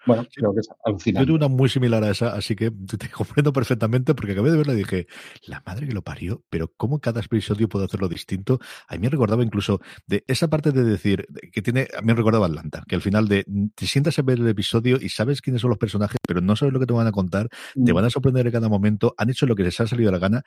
bueno, creo que es alucinante. Yo tuve una muy similar a esa, así que te comprendo perfectamente porque acabé de verla y dije, la madre que lo parió, pero cómo cada episodio puede hacerlo distinto. A mí me recordaba incluso de esa parte de decir, que tiene, a mí me recordaba Atlanta, que al final de te sientas a ver el episodio y sabes quiénes son los personajes, pero no sabes lo que te van a contar, te mm. van a sorprender en cada momento, han hecho lo que les ha salido a la gana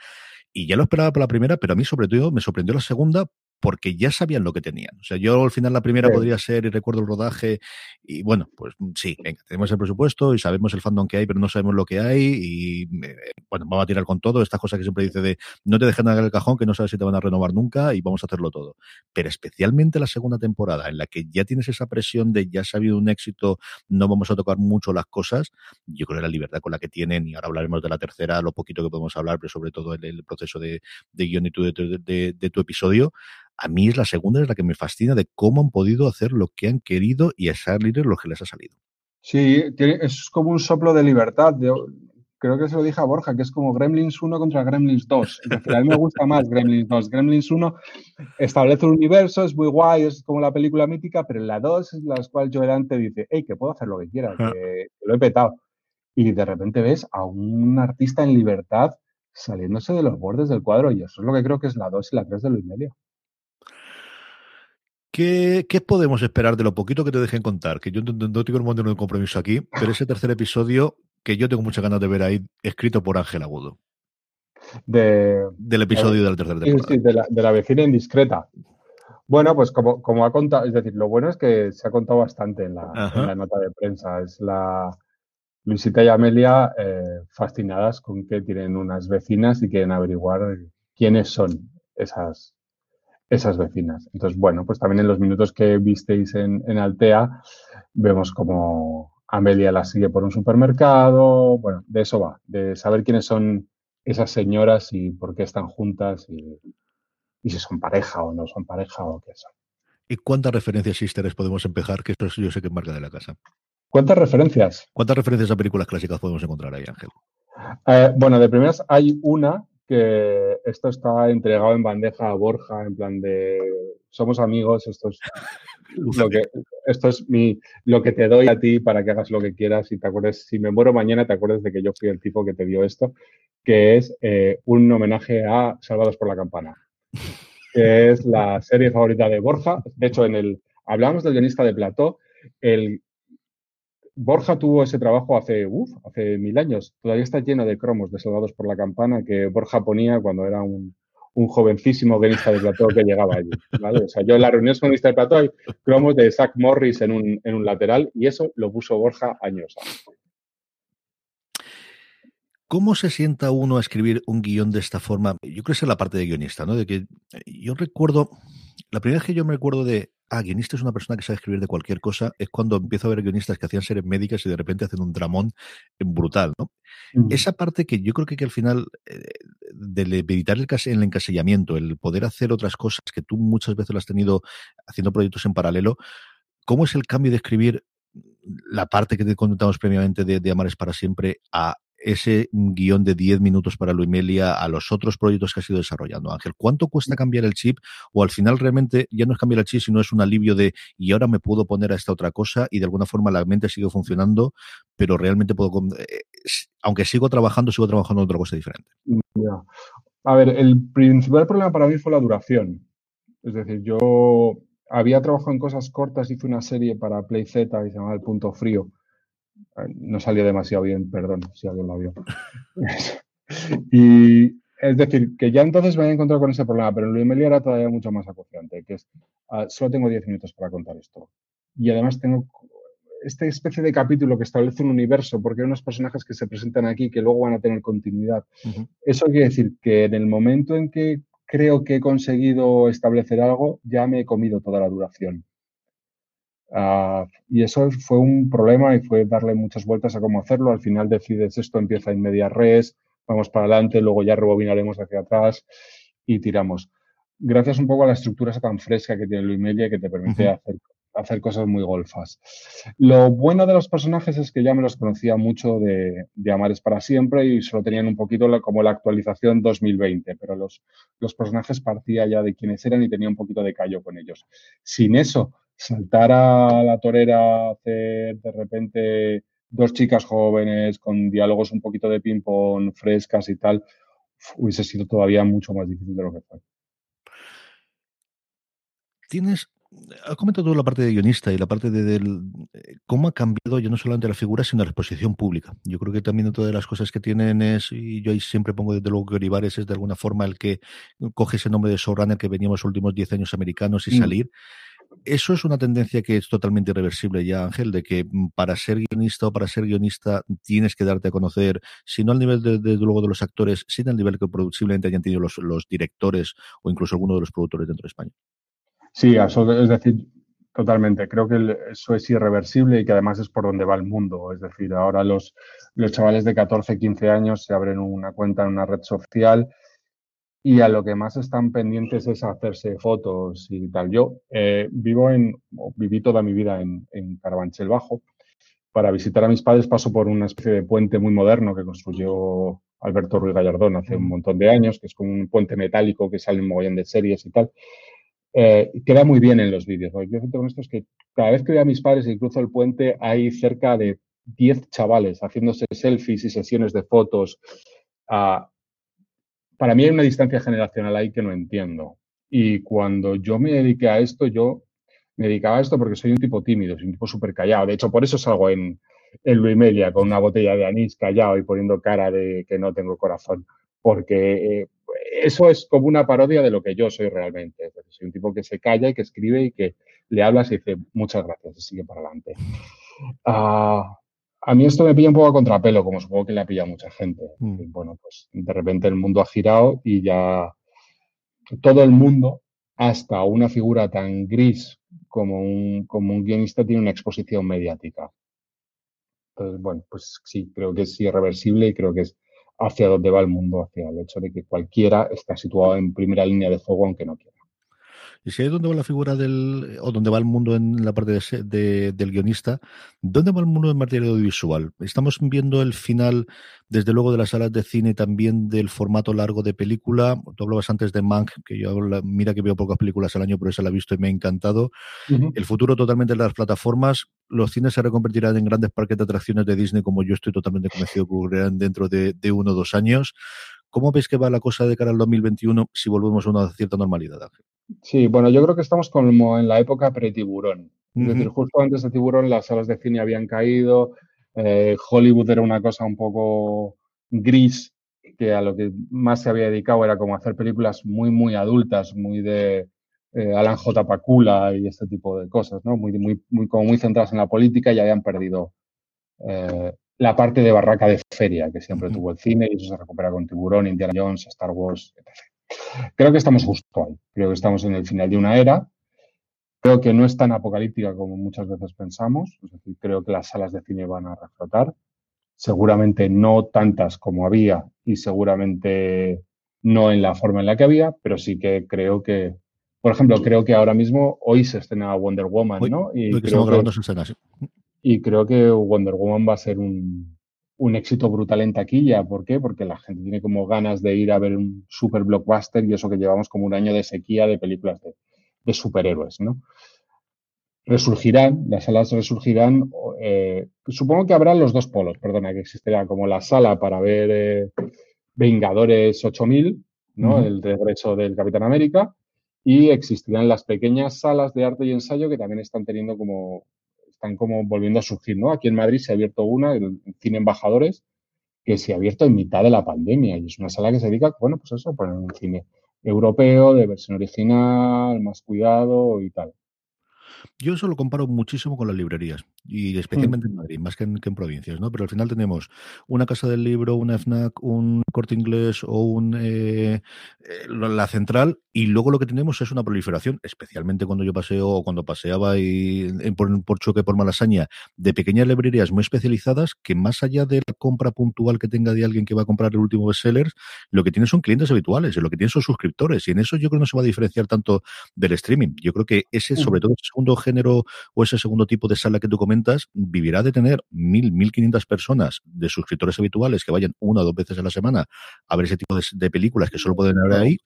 y ya lo esperaba por la primera, pero a mí sobre todo me sorprendió la segunda porque ya sabían lo que tenían. O sea, yo al final la primera podría ser, y recuerdo el rodaje, y bueno, pues mm, sí, venga, tenemos el presupuesto y sabemos el fandom que hay, pero no sabemos lo que hay, y eh, bueno, vamos a tirar con todo, estas cosas que siempre dice de no te dejen en el cajón, que no sabes si te van a renovar nunca, y vamos a hacerlo todo. Pero especialmente la segunda temporada, en la que ya tienes esa presión de ya ha habido un éxito, no vamos a tocar mucho las cosas, yo creo que la libertad con la que tienen, y ahora hablaremos de la tercera, lo poquito que podemos hablar, pero sobre todo el, el proceso de, de guion y tu, de, de, de tu episodio, a mí es la segunda, es la que me fascina de cómo han podido hacer lo que han querido y a salir lo que les ha salido. Sí, es como un soplo de libertad. creo que se lo dije a Borja, que es como Gremlins 1 contra Gremlins 2. a mí me gusta más Gremlins 2. Gremlins 1 establece un universo, es muy guay, es como la película mítica, pero en la 2 es la cual Dante dice, hey, que puedo hacer lo que quiera, que, lo he petado. Y de repente ves a un artista en libertad saliéndose de los bordes del cuadro y eso es lo que creo que es la 2 y la 3 de Luis Medio. ¿Qué, ¿Qué, podemos esperar de lo poquito que te dejen contar? Que yo no, tengo un montón de compromiso aquí, pero ese tercer episodio que yo tengo muchas ganas de ver ahí, escrito por Ángel Agudo. De, del episodio de la tercera temporada. Sí, de la, de la vecina indiscreta. Bueno, pues como, como ha contado, es decir, lo bueno es que se ha contado bastante en la, en la nota de prensa. Es la Luisita y Amelia eh, fascinadas con que tienen unas vecinas y quieren averiguar quiénes son esas, esas vecinas. Entonces, bueno, pues también en los minutos que visteis en, en Altea, vemos como Amelia la sigue por un supermercado. Bueno, de eso va, de saber quiénes son esas señoras y por qué están juntas y, y si son pareja o no son pareja o qué son. ¿Y cuántas referencias sisters podemos empezar? Que esto yo sé que es marca de la casa. ¿Cuántas referencias? ¿Cuántas referencias a películas clásicas podemos encontrar ahí, Ángel? Eh, bueno, de primeras hay una que esto está entregado en bandeja a Borja, en plan de somos amigos, esto es *laughs* lo que esto es mi lo que te doy a ti para que hagas lo que quieras y te acuerdes, si me muero mañana, te acuerdes de que yo fui el tipo que te dio esto, que es eh, un homenaje a Salvados por la Campana, que es la serie favorita de Borja. De hecho, en el hablamos del guionista de Plató, el Borja tuvo ese trabajo hace, uf, hace mil años. Todavía está lleno de cromos de Soldados por la Campana que Borja ponía cuando era un, un jovencísimo guionista de plató que llegaba allí. ¿vale? O sea, yo en la reunión con guionista de plató hay cromos de Zach Morris en un, en un lateral y eso lo puso Borja años antes. ¿Cómo se sienta uno a escribir un guion de esta forma? Yo creo que es la parte de guionista, ¿no? De que yo recuerdo, la primera vez que yo me recuerdo de ah, guionista es una persona que sabe escribir de cualquier cosa, es cuando empiezo a ver guionistas que hacían series médicas y de repente hacen un dramón brutal, ¿no? Esa parte que yo creo que, que al final, eh, del evitar el, el encasillamiento, el poder hacer otras cosas que tú muchas veces lo has tenido haciendo proyectos en paralelo, ¿cómo es el cambio de escribir la parte que te contamos previamente de, de Amar es para siempre a ese guion de 10 minutos para Luimelia a los otros proyectos que has ido desarrollando, Ángel? ¿Cuánto cuesta cambiar el chip? O al final realmente ya no es cambiar el chip, sino es un alivio de y ahora me puedo poner a esta otra cosa y de alguna forma la mente sigue funcionando, pero realmente puedo, eh, aunque sigo trabajando, sigo trabajando en otra cosa diferente. A ver, el principal problema para mí fue la duración. Es decir, yo había trabajado en cosas cortas, hice una serie para PlayZ que se llamaba El Punto Frío, no salió demasiado bien, perdón si alguien lo vio. *laughs* y es decir, que ya entonces me había encontrado con ese problema, pero en Luimelia era todavía mucho más acuciante, que es, uh, solo tengo 10 minutos para contar esto. Y además tengo esta especie de capítulo que establece un universo, porque hay unos personajes que se presentan aquí que luego van a tener continuidad. Eso quiere decir que en el momento en que creo que he conseguido establecer algo, ya me he comido toda la duración. Uh, y eso fue un problema y fue darle muchas vueltas a cómo hacerlo. Al final decides esto empieza en media res, vamos para adelante, luego ya rebobinaremos hacia atrás y tiramos. Gracias un poco a la estructura tan fresca que tiene Luimelia que te permite hacer, hacer, cosas muy golfas. Lo bueno de los personajes es que ya me los conocía mucho de, de Amares para siempre y solo tenían un poquito la, como la actualización 2020, pero los, los personajes partía ya de quienes eran y tenía un poquito de callo con ellos. Sin eso, saltar a la torera, hacer de repente dos chicas jóvenes con diálogos un poquito de ping-pong, frescas y tal, hubiese sido todavía mucho más difícil de lo que fue. Tienes has comentado tú la parte de guionista y la parte de, del eh, cómo ha cambiado ya no solamente la figura, sino la exposición pública. Yo creo que también todas las cosas que tienen es, y yo ahí siempre pongo desde luego que Olivares es de alguna forma el que coge ese nombre de showrunner que veníamos los últimos 10 años americanos y mm. salir eso es una tendencia que es totalmente irreversible ya, Ángel, de que mm, para ser guionista o para ser guionista tienes que darte a conocer, si no al nivel de, luego de los actores, sino al nivel que posiblemente hayan tenido los, directores o incluso alguno de los productores dentro de España. Sí, es decir, totalmente. Creo que eso es irreversible y que además es por donde va el mundo. Es decir, ahora los, los chavales de 14, 15 años se abren una cuenta en una red social y a lo que más están pendientes es hacerse fotos y tal. Yo eh, vivo en, viví toda mi vida en, en, Carabanchel Bajo. Para visitar a mis padres paso por una especie de puente muy moderno que construyó Alberto Ruiz Gallardón hace un montón de años, que es como un puente metálico que sale en mogollón de series y tal. Eh, queda muy bien en los vídeos. Lo que yo con esto es que cada vez que veo a mis padres y cruzo el puente hay cerca de 10 chavales haciéndose selfies y sesiones de fotos. Uh, para mí hay una distancia generacional ahí que no entiendo. Y cuando yo me dediqué a esto, yo me dedicaba a esto porque soy un tipo tímido, soy un tipo súper callado. De hecho, por eso salgo en, en Luimelia con una botella de anís callado y poniendo cara de que no tengo corazón. Porque eh, eso es como una parodia de lo que yo soy realmente. Soy un tipo que se calla y que escribe y que le hablas y dice muchas gracias y sigue para adelante. Uh, a mí esto me pilla un poco a contrapelo, como supongo que le ha pillado mucha gente. Mm. Bueno, pues de repente el mundo ha girado y ya todo el mundo, hasta una figura tan gris como un, como un guionista, tiene una exposición mediática. Entonces, bueno, pues sí, creo que es irreversible y creo que es hacia donde va el mundo, hacia el hecho de que cualquiera está situado en primera línea de fuego aunque no quiera. Y si ahí es donde va la figura del, o donde va el mundo en la parte de, del guionista, ¿dónde va el mundo en materia audiovisual? Estamos viendo el final, desde luego, de las salas de cine, también del formato largo de película. Tú hablabas antes de Mank, que yo mira que veo pocas películas al año, pero esa la he visto y me ha encantado. El futuro totalmente de las plataformas. Los cines se reconvertirán en grandes parques de atracciones de Disney, como yo estoy totalmente convencido que ocurrirán dentro de, de uno o dos años. ¿Cómo ves que va la cosa de cara al 2021 si volvemos a una cierta normalidad, Ángel? Sí, bueno, yo creo que estamos como en la época pre-tiburón. Es decir, justo antes de tiburón las salas de cine habían caído, eh, Hollywood era una cosa un poco gris, que a lo que más se había dedicado era como hacer películas muy, muy adultas, muy de eh, Alan J. Pakula y este tipo de cosas, ¿no? Muy, muy, muy, como muy centradas en la política y habían perdido eh, la parte de barraca de feria que siempre tuvo el cine y eso se recupera con Tiburón, Indiana Jones, Star Wars, etc. Creo que estamos justo ahí. Creo que estamos en el final de una era. Creo que no es tan apocalíptica como muchas veces pensamos. Es decir, creo que las salas de cine van a reflotar. Seguramente no tantas como había y seguramente no en la forma en la que había, pero sí que creo que, por ejemplo, creo que ahora mismo hoy se estrena Wonder Woman, ¿no? Y creo que, y creo que Wonder Woman va a ser un, un éxito brutal en taquilla. ¿Por qué? Porque la gente tiene como ganas de ir a ver un super blockbuster y eso que llevamos como un año de sequía de películas de, superhéroes, ¿no? Resurgirán, las salas resurgirán. Eh, supongo que habrá los dos polos, perdona, que existirá como la sala para ver eh, Vengadores 8000, ¿no? El regreso del Capitán América. Y existirán las pequeñas salas de arte y ensayo que también están teniendo como están como volviendo a surgir, ¿no? Aquí en Madrid se ha abierto una, el Cine Embajadores, que se ha abierto en mitad de la pandemia y es una sala que se dedica, bueno, pues eso, a poner un cine europeo, de versión original, más cuidado y tal. Yo eso lo comparo muchísimo con las librerías, y especialmente en Madrid, más que en, provincias, ¿no? Pero al final tenemos una casa del libro, una FNAC, un corte inglés o un eh, eh, la central, y luego lo que tenemos es una proliferación, especialmente cuando yo paseo o cuando paseaba y, por, choque por Malasaña, de pequeñas librerías muy especializadas que más allá de la compra puntual que tenga de alguien que va a comprar el último bestseller, lo que tiene son clientes habituales, lo que tienen son suscriptores, y en eso yo creo que no se va a diferenciar tanto del streaming. Yo creo que ese, sobre todo, el segundo género o ese segundo tipo de sala que tú comentas vivirá de tener mil, mil quinientas personas de suscriptores habituales que vayan una o dos veces a la semana a ver ese tipo de, películas que solo pueden ver ahí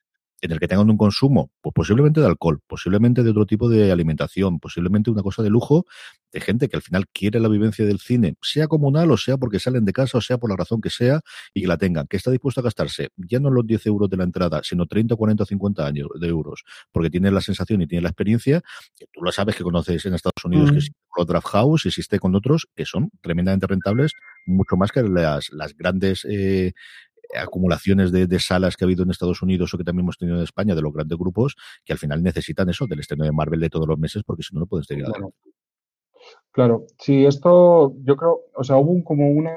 en el que tengan un consumo, pues posiblemente de alcohol, posiblemente de otro tipo de alimentación, posiblemente una cosa de lujo, de gente que al final quiere la vivencia del cine, sea comunal o sea porque salen de casa o sea por la razón que sea y que la tengan, que está dispuesto a gastarse ya no los 10 euros de la entrada, sino 30, 40 o 50 años de euros, porque tiene la sensación y tiene la experiencia, que tú lo sabes que conoces en Estados Unidos, que existe con Draft House, existe con otros que son tremendamente rentables, mucho más que las, las grandes eh, acumulaciones de, salas que ha habido en Estados Unidos o que también hemos tenido en España de los grandes grupos que al final necesitan eso del estreno de Marvel de todos los meses porque si no, no pueden seguir adelante. Claro, sí, esto yo creo, o sea, hubo un, como una,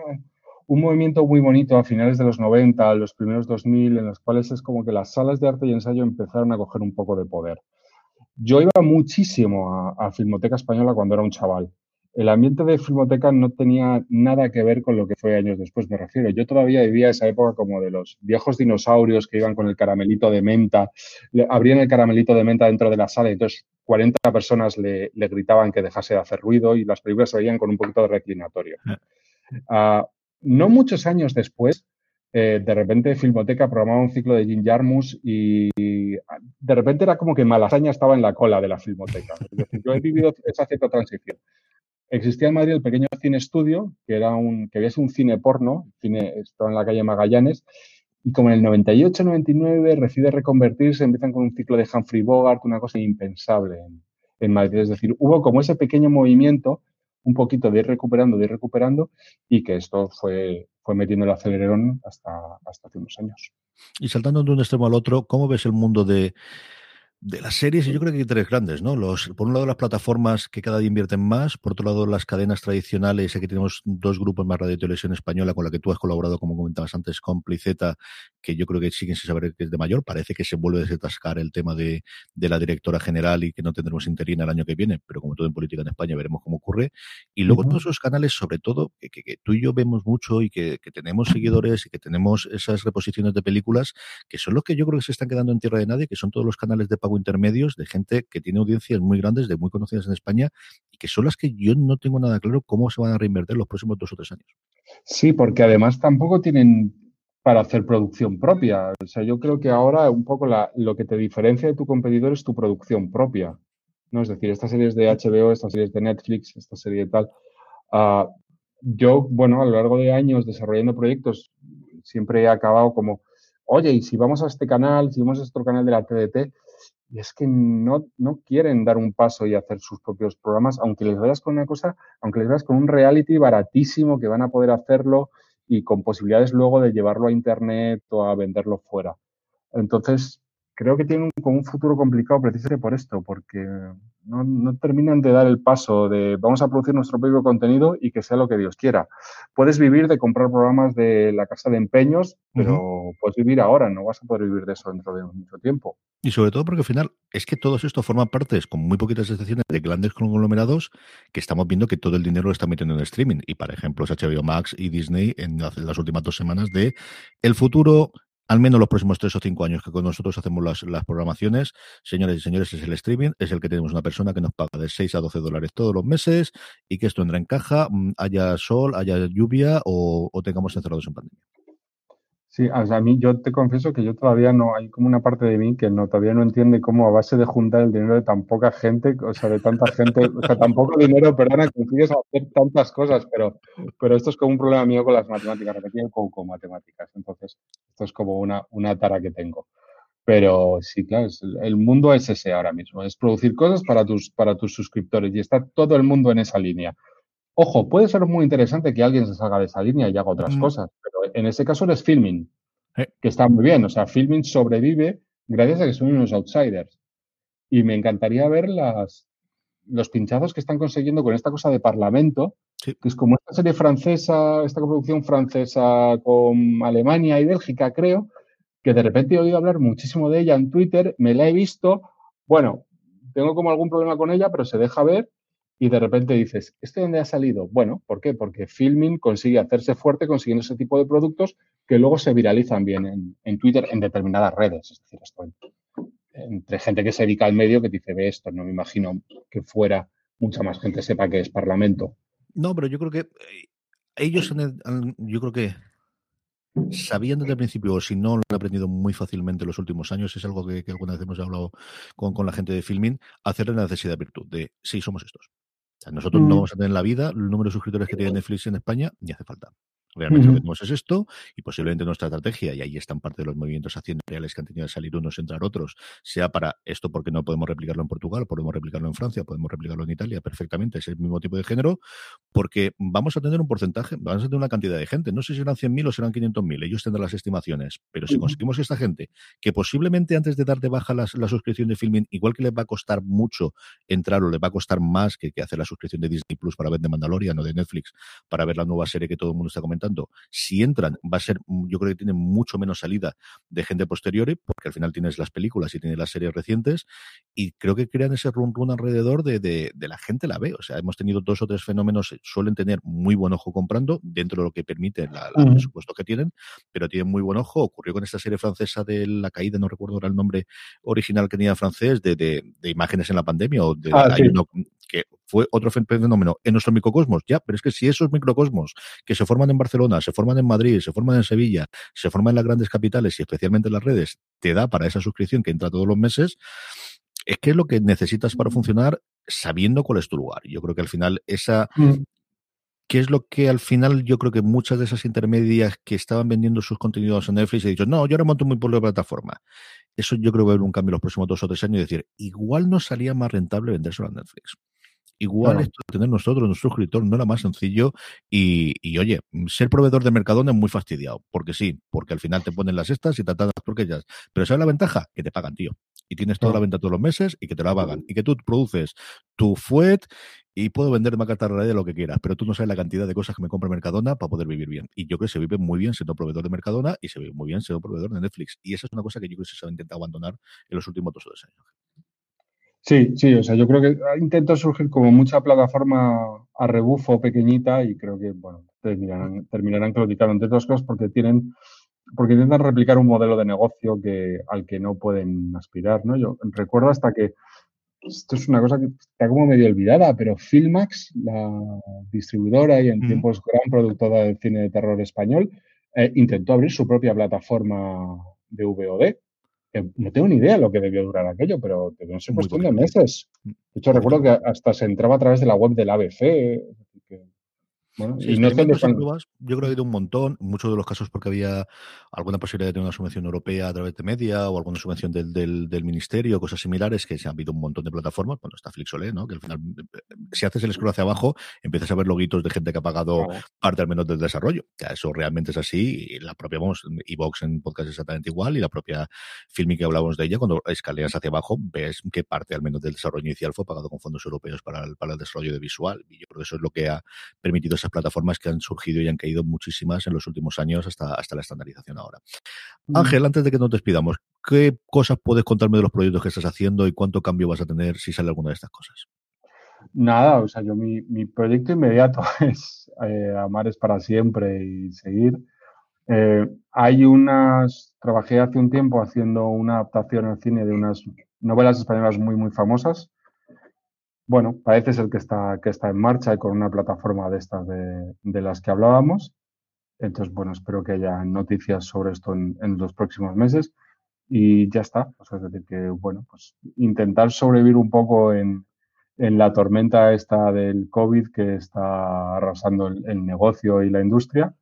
un movimiento muy bonito a finales de los 90, los primeros 2000, en los cuales es como que las salas de arte y ensayo empezaron a coger un poco de poder. Yo iba muchísimo a, a Filmoteca Española cuando era un chaval el ambiente de Filmoteca no tenía nada que ver con lo que fue años después, me refiero. Yo todavía vivía esa época como de los viejos dinosaurios que iban con el caramelito de menta, abrían el caramelito de menta dentro de la sala y entonces 40 personas le, gritaban que dejase de hacer ruido y las películas se veían con un poquito de reclinatorio. Ah. Ah, no muchos años después, eh, de repente Filmoteca programaba un ciclo de Jim Jarmus y de repente era como que Malasaña estaba en la cola de la Filmoteca. Es decir, yo he vivido esa cierta transición. Existía en Madrid el pequeño cine estudio, que era un, que había sido un cine porno, cine, estaba en la calle Magallanes, y como en el 98-99 decide reconvertirse, empiezan con un ciclo de Humphrey Bogart, una cosa impensable en, Madrid. Es decir, hubo como ese pequeño movimiento, un poquito de ir recuperando, de ir recuperando, y que esto fue, fue metiendo el acelerón hasta, hasta hace unos años. Y saltando de un extremo al otro, ¿cómo ves el mundo de de las series, yo creo que hay tres grandes, ¿no? Los, por un lado, las plataformas que cada día invierten más, por otro lado, las cadenas tradicionales. Aquí tenemos dos grupos más radio y televisión española con la que tú has colaborado, como comentabas antes, Compliceta, que yo creo que siguen sin saber que es de mayor. Parece que se vuelve a desatascar el tema de, de la directora general y que no tendremos interina el año que viene, pero como todo en política en España, veremos cómo ocurre. Y luego todos esos canales, sobre todo, que, que, tú y yo vemos mucho y que, que tenemos seguidores y que tenemos esas reposiciones de películas, que son los que yo creo que se están quedando en tierra de nadie, que son todos los canales de intermedios de gente que tiene audiencias muy grandes, de muy conocidas en España, y que son las que yo no tengo nada claro cómo se van a reinvertir los próximos dos o tres años. Sí, porque además tampoco tienen para hacer producción propia. O sea, yo creo que ahora un poco lo que te diferencia de tu competidor es tu producción propia. ¿no? Es decir, estas series de HBO, estas series de Netflix, esta serie de tal. Ah, yo, bueno, a lo largo de años desarrollando proyectos, siempre he acabado como, oye, y si vamos a este canal, si vamos a este canal de la TDT, y es que no, no quieren dar un paso y hacer sus propios programas, aunque les veas con una cosa, aunque les veas con un reality baratísimo que van a poder hacerlo y con posibilidades luego de llevarlo a internet o a venderlo fuera. Entonces, creo que tienen un, un futuro complicado precisamente por esto, porque no, no, terminan de dar el paso de vamos a producir nuestro propio contenido y que sea lo que Dios quiera. Puedes vivir de comprar programas de la casa de empeños, pero puedes vivir ahora, no vas a poder vivir de eso dentro de mucho tiempo. Y sobre todo porque al final es que todo esto forma parte, con muy poquitas excepciones, de grandes conglomerados que estamos viendo que todo el dinero lo está metiendo en streaming. Y, por ejemplo, es HBO Max y Disney en las últimas dos semanas de el futuro al menos los próximos tres o cinco años que con nosotros hacemos las, las programaciones, señores y señores, es el streaming, es el que tenemos una persona que nos paga de 6 a 12 dólares todos los meses y que esto entra en caja, mm, haya sol, haya lluvia o, o tengamos encerrados en pandemia. Sí, o sea, a mí yo te confieso que yo todavía no, hay como una parte de mí que no todavía no entiende cómo a base de juntar el dinero de tan poca gente, o sea, de tanta gente, o sea, tan poco dinero, perdona, consigues hacer tantas cosas, pero, pero esto es como un problema mío con las matemáticas, repetí el con matemáticas, entonces esto es como una, una tara que tengo. Pero sí, claro, el mundo es ese ahora mismo, es producir cosas para tus, para tus suscriptores y está todo el mundo en esa línea. Ojo, puede ser muy interesante que alguien se salga de esa línea y haga otras Mm. cosas, pero en ese caso eres filming, Eh. que está muy bien. O sea, filming sobrevive gracias a que son unos outsiders. Y me encantaría ver las, los pinchazos que están consiguiendo con esta cosa de Parlamento, Sí. que es como esta serie francesa, esta producción francesa con Alemania y Bélgica, creo, que de repente he oído hablar muchísimo de ella en Twitter, me la he visto, bueno, tengo como algún problema con ella, pero se deja ver y de repente dices, ¿este dónde ha salido? Bueno, ¿por qué? Porque Filming consigue hacerse fuerte consiguiendo ese tipo de productos que luego se viralizan bien en, en Twitter, en determinadas redes. Es decir, esto en- entre gente que se dedica al medio que dice, ve esto, no me imagino que fuera mucha más gente sepa que es Parlamento. No, pero yo creo que eh, ellos, han- han- yo creo que sabían desde el principio, o si no lo han aprendido muy fácilmente en los últimos años, es algo que, que alguna vez hemos hablado con, con la gente de Filmin, hacer la necesidad virtud de, sí, somos estos. O sea, nosotros no Mm. vamos a tener en la vida el número de suscriptores que tiene Netflix en España, ni hace falta. Realmente lo Ujú. que tenemos es esto y posiblemente nuestra estrategia, y ahí están parte de los movimientos reales que han tenido que salir unos, entrar otros, sea para esto porque no podemos replicarlo en Portugal, podemos replicarlo en Francia, podemos replicarlo en Italia perfectamente, es el mismo tipo de género, porque vamos a tener un porcentaje, vamos a tener una cantidad de gente, no sé si serán 100.000 o serán 500.000, ellos tendrán las estimaciones, pero si Ujú. conseguimos que esta gente, que posiblemente antes de dar de baja las- la, suscripción de Filming, igual que les va a costar mucho entrar o les va a costar más que, que hacer la suscripción de Disney Plus para ver de Mandalorian o de Netflix para ver la nueva serie que todo el mundo está comentando, si entran, va a ser, mm, yo creo que tienen mucho menos salida de gente posterior, porque al final tienes las películas y tienes las series recientes, y creo que crean ese run run alrededor de, de, de la gente la ve. O sea, hemos tenido dos o tres fenómenos, eh, suelen tener muy buen ojo comprando, dentro de lo que permite la, la Ujú. presupuesto que tienen, pero tienen muy buen ojo. Ocurrió con esta serie francesa de La Caída, no recuerdo ahora el nombre original que tenía francés, de, de, de imágenes en la pandemia, o de Ah, hay sí. uno que fue otro fen- fenómeno en nuestro microcosmos, ya, pero es que si esos microcosmos que se forman en Barcelona, se forman en Madrid, se forman en Sevilla, se forman en las grandes capitales y especialmente en las redes, te da para esa suscripción que entra todos los meses, es que es lo que necesitas para funcionar sabiendo cuál es tu lugar. Yo creo que al final esa, Mm. ¿Qué es lo que al final yo creo que muchas de esas intermedias que estaban vendiendo sus contenidos en Netflix he dicho, no, yo ahora monto mi propia plataforma? Eso yo creo que va a haber un cambio en los próximos dos o tres años y decir, igual no salía más rentable vendérselo a Netflix. Igual Claro. esto de tener nosotros, nuestro suscriptor, no era más sencillo. Y, y, oye, ser proveedor de Mercadona es muy fastidiado. Porque sí, porque al final te ponen las estas y te atan las turquillas. Pero ¿sabes la ventaja? Que te pagan, tío. Y tienes toda la venta todos los meses y que te la pagan. Y que tú produces tu fuet y puedo vender más carta de lo que quieras, pero tú no sabes la cantidad de cosas que me compra Mercadona para poder vivir bien. Y yo creo que se vive muy bien siendo proveedor de Mercadona y se vive muy bien siendo proveedor de Netflix. Y esa es una cosa que yo creo que se ha intentado abandonar en los últimos dos o tres años. Sí, sí, o sea, yo creo que intenta surgir como mucha plataforma a rebufo pequeñita y creo que, bueno, terminarán, terminarán claudicando entre otras cosas porque tienen, porque intentan replicar un modelo de negocio que, al que no pueden aspirar, ¿no? Yo recuerdo hasta que, esto es una cosa que está como medio olvidada, pero Filmax, la distribuidora y en tiempos gran productora del cine de terror español, eh, intentó abrir su propia plataforma de VOD. Que no tengo ni idea de lo que debió durar aquello, pero debió ser cuestión de meses. De hecho, recuerdo que hasta se entraba a través de la web del ABC. Bueno, Sí, y no están. pruebas, yo creo que ha habido un montón, muchos de los casos porque había alguna posibilidad de tener una subvención europea a través de media o alguna subvención del, del, del ministerio, cosas similares, que se han habido un montón de plataformas, bueno, está Flixolé, ¿no? Que al final, eh, si haces el scroll hacia abajo, empiezas a ver loguitos de gente que ha pagado Claro. parte al menos del desarrollo. Sea, eso realmente es así. Y la propia, vamos, Evox en podcast es exactamente igual. Y la propia Filmi que hablábamos de ella, cuando escaleas hacia abajo, ves que parte al menos del desarrollo inicial fue pagado con fondos europeos para el, para el desarrollo de visual. Y yo creo que eso es lo que ha permitido esas plataformas que han surgido y han caído muchísimas en los últimos años hasta, hasta la estandarización ahora. Ángel, antes de que nos despidamos, ¿qué cosas puedes contarme de los proyectos que estás haciendo y cuánto cambio vas a tener si sale alguna de estas cosas? Nada, o sea, yo mi, mi proyecto inmediato *laughs* es eh, amar es para siempre y seguir. Eh, hay unas, trabajé hace un tiempo haciendo una adaptación al cine de unas novelas españolas muy, muy famosas. Bueno, parece ser que está, que está en marcha y con una plataforma de estas de, las que hablábamos. Entonces, bueno, espero que haya noticias sobre esto en, los próximos meses y ya está. O sea, es decir, que, bueno, pues intentar sobrevivir un poco en, en la tormenta esta del COVID que está arrasando el, negocio y la industria.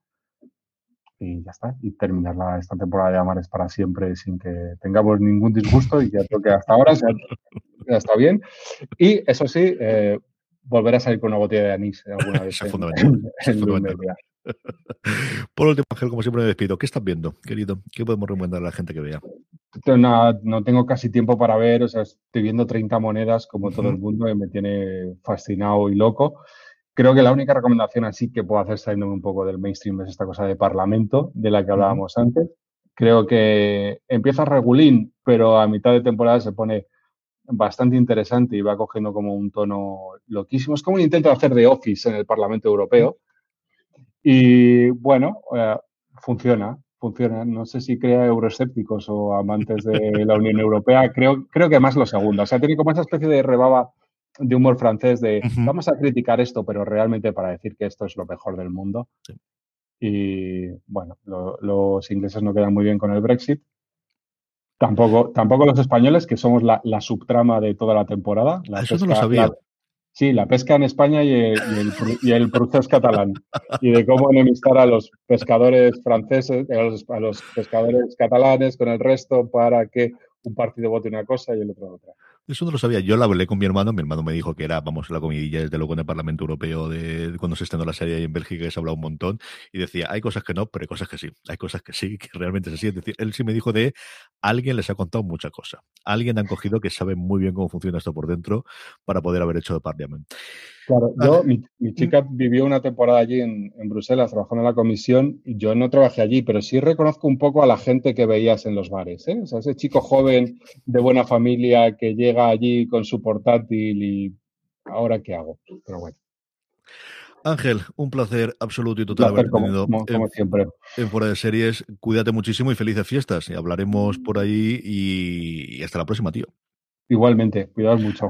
Y ya está. Y terminar la, esta temporada de Amares para siempre sin que tengamos ningún disgusto y ya creo que hasta ahora ya, ya está bien. Y eso sí, eh, volver a salir con una botella de anís alguna vez. Eso es fundamental. en- es en fundamental. Lumbrería. Por último, Ángel, como siempre me despido. ¿Qué estás viendo, querido? ¿Qué podemos recomendar a la gente que vea? No, no tengo casi tiempo para ver, o sea, estoy viendo 30 monedas como todo Ujú. el mundo y me tiene fascinado y loco. Creo que la única recomendación así que puedo hacer saliéndome un poco del mainstream es esta cosa de parlamento de la que hablábamos antes. Creo que empieza regulín, pero a mitad de temporada se pone bastante interesante y va cogiendo como un tono loquísimo. Es como un intento de hacer de Office en el Parlamento Europeo. Y bueno, eh, funciona, funciona. No sé si crea euroescépticos o amantes de la Unión Europea. Creo, creo que más lo segundo. O sea, tiene como esa especie de rebaba de humor francés de vamos a criticar esto, pero realmente para decir que esto es lo mejor del mundo. Sí. Y bueno, lo- los ingleses no quedan muy bien con el Brexit. Tampoco, tampoco los españoles, que somos la, la subtrama de toda la temporada. La Ah, eso no lo pesca- sabía. la- sí, la pesca en España y el, y el, y catalán. Y de cómo enemistar a los pescadores franceses, a los, a los pescadores catalanes con el resto para que un partido vote una cosa y el otro otra. Eso no lo sabía. Yo lo hablé con mi hermano. Mi hermano me dijo que era, vamos, la comidilla desde luego en el Parlamento Europeo de cuando se estrenó la serie en Bélgica, que se ha hablado un montón. Y decía, hay cosas que no, pero hay cosas que sí. Hay cosas que sí, que realmente es así. Es decir, él sí me dijo de alguien les ha contado mucha cosa. Alguien han cogido que sabe muy bien cómo funciona esto por dentro para poder haber hecho de Parliament. Claro, Vale. yo, mi, mi chica vivió una temporada allí en, en Bruselas trabajando en la comisión y yo no trabajé allí, pero sí reconozco un poco a la gente que veías en los bares, ¿eh? O sea, ese chico joven de buena familia que llega allí con su portátil y ahora qué hago. Pero bueno, Ángel, un placer absoluto y total placer haber tenido como, como en, siempre. en Fuera de Series. Cuídate muchísimo y felices fiestas. Y hablaremos por ahí y, y hasta la próxima, tío. Igualmente, cuidaos mucho.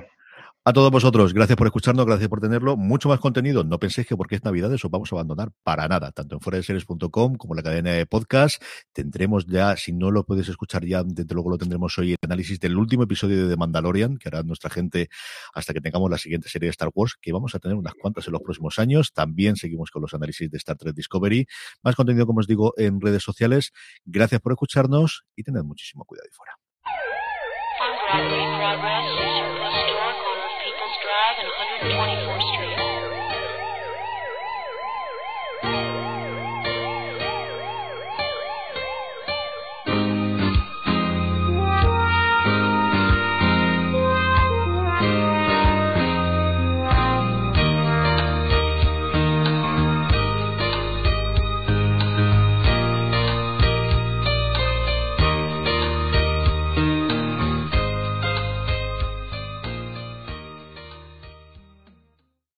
A todos vosotros, gracias por escucharnos, gracias por tenerlo. Mucho más contenido. No penséis que porque es Navidad eso vamos a abandonar para nada, tanto en fuera de series.com como en la cadena de podcast. Tendremos ya, si no lo puedes escuchar ya, desde luego lo tendremos hoy, el análisis del último episodio de The Mandalorian, que hará nuestra gente hasta que tengamos la siguiente serie de Star Wars, que vamos a tener unas cuantas en los próximos años. También seguimos con los análisis de Star Trek Discovery. Más contenido, como os digo, en redes sociales. Gracias por escucharnos y tened muchísimo cuidado ahí fuera.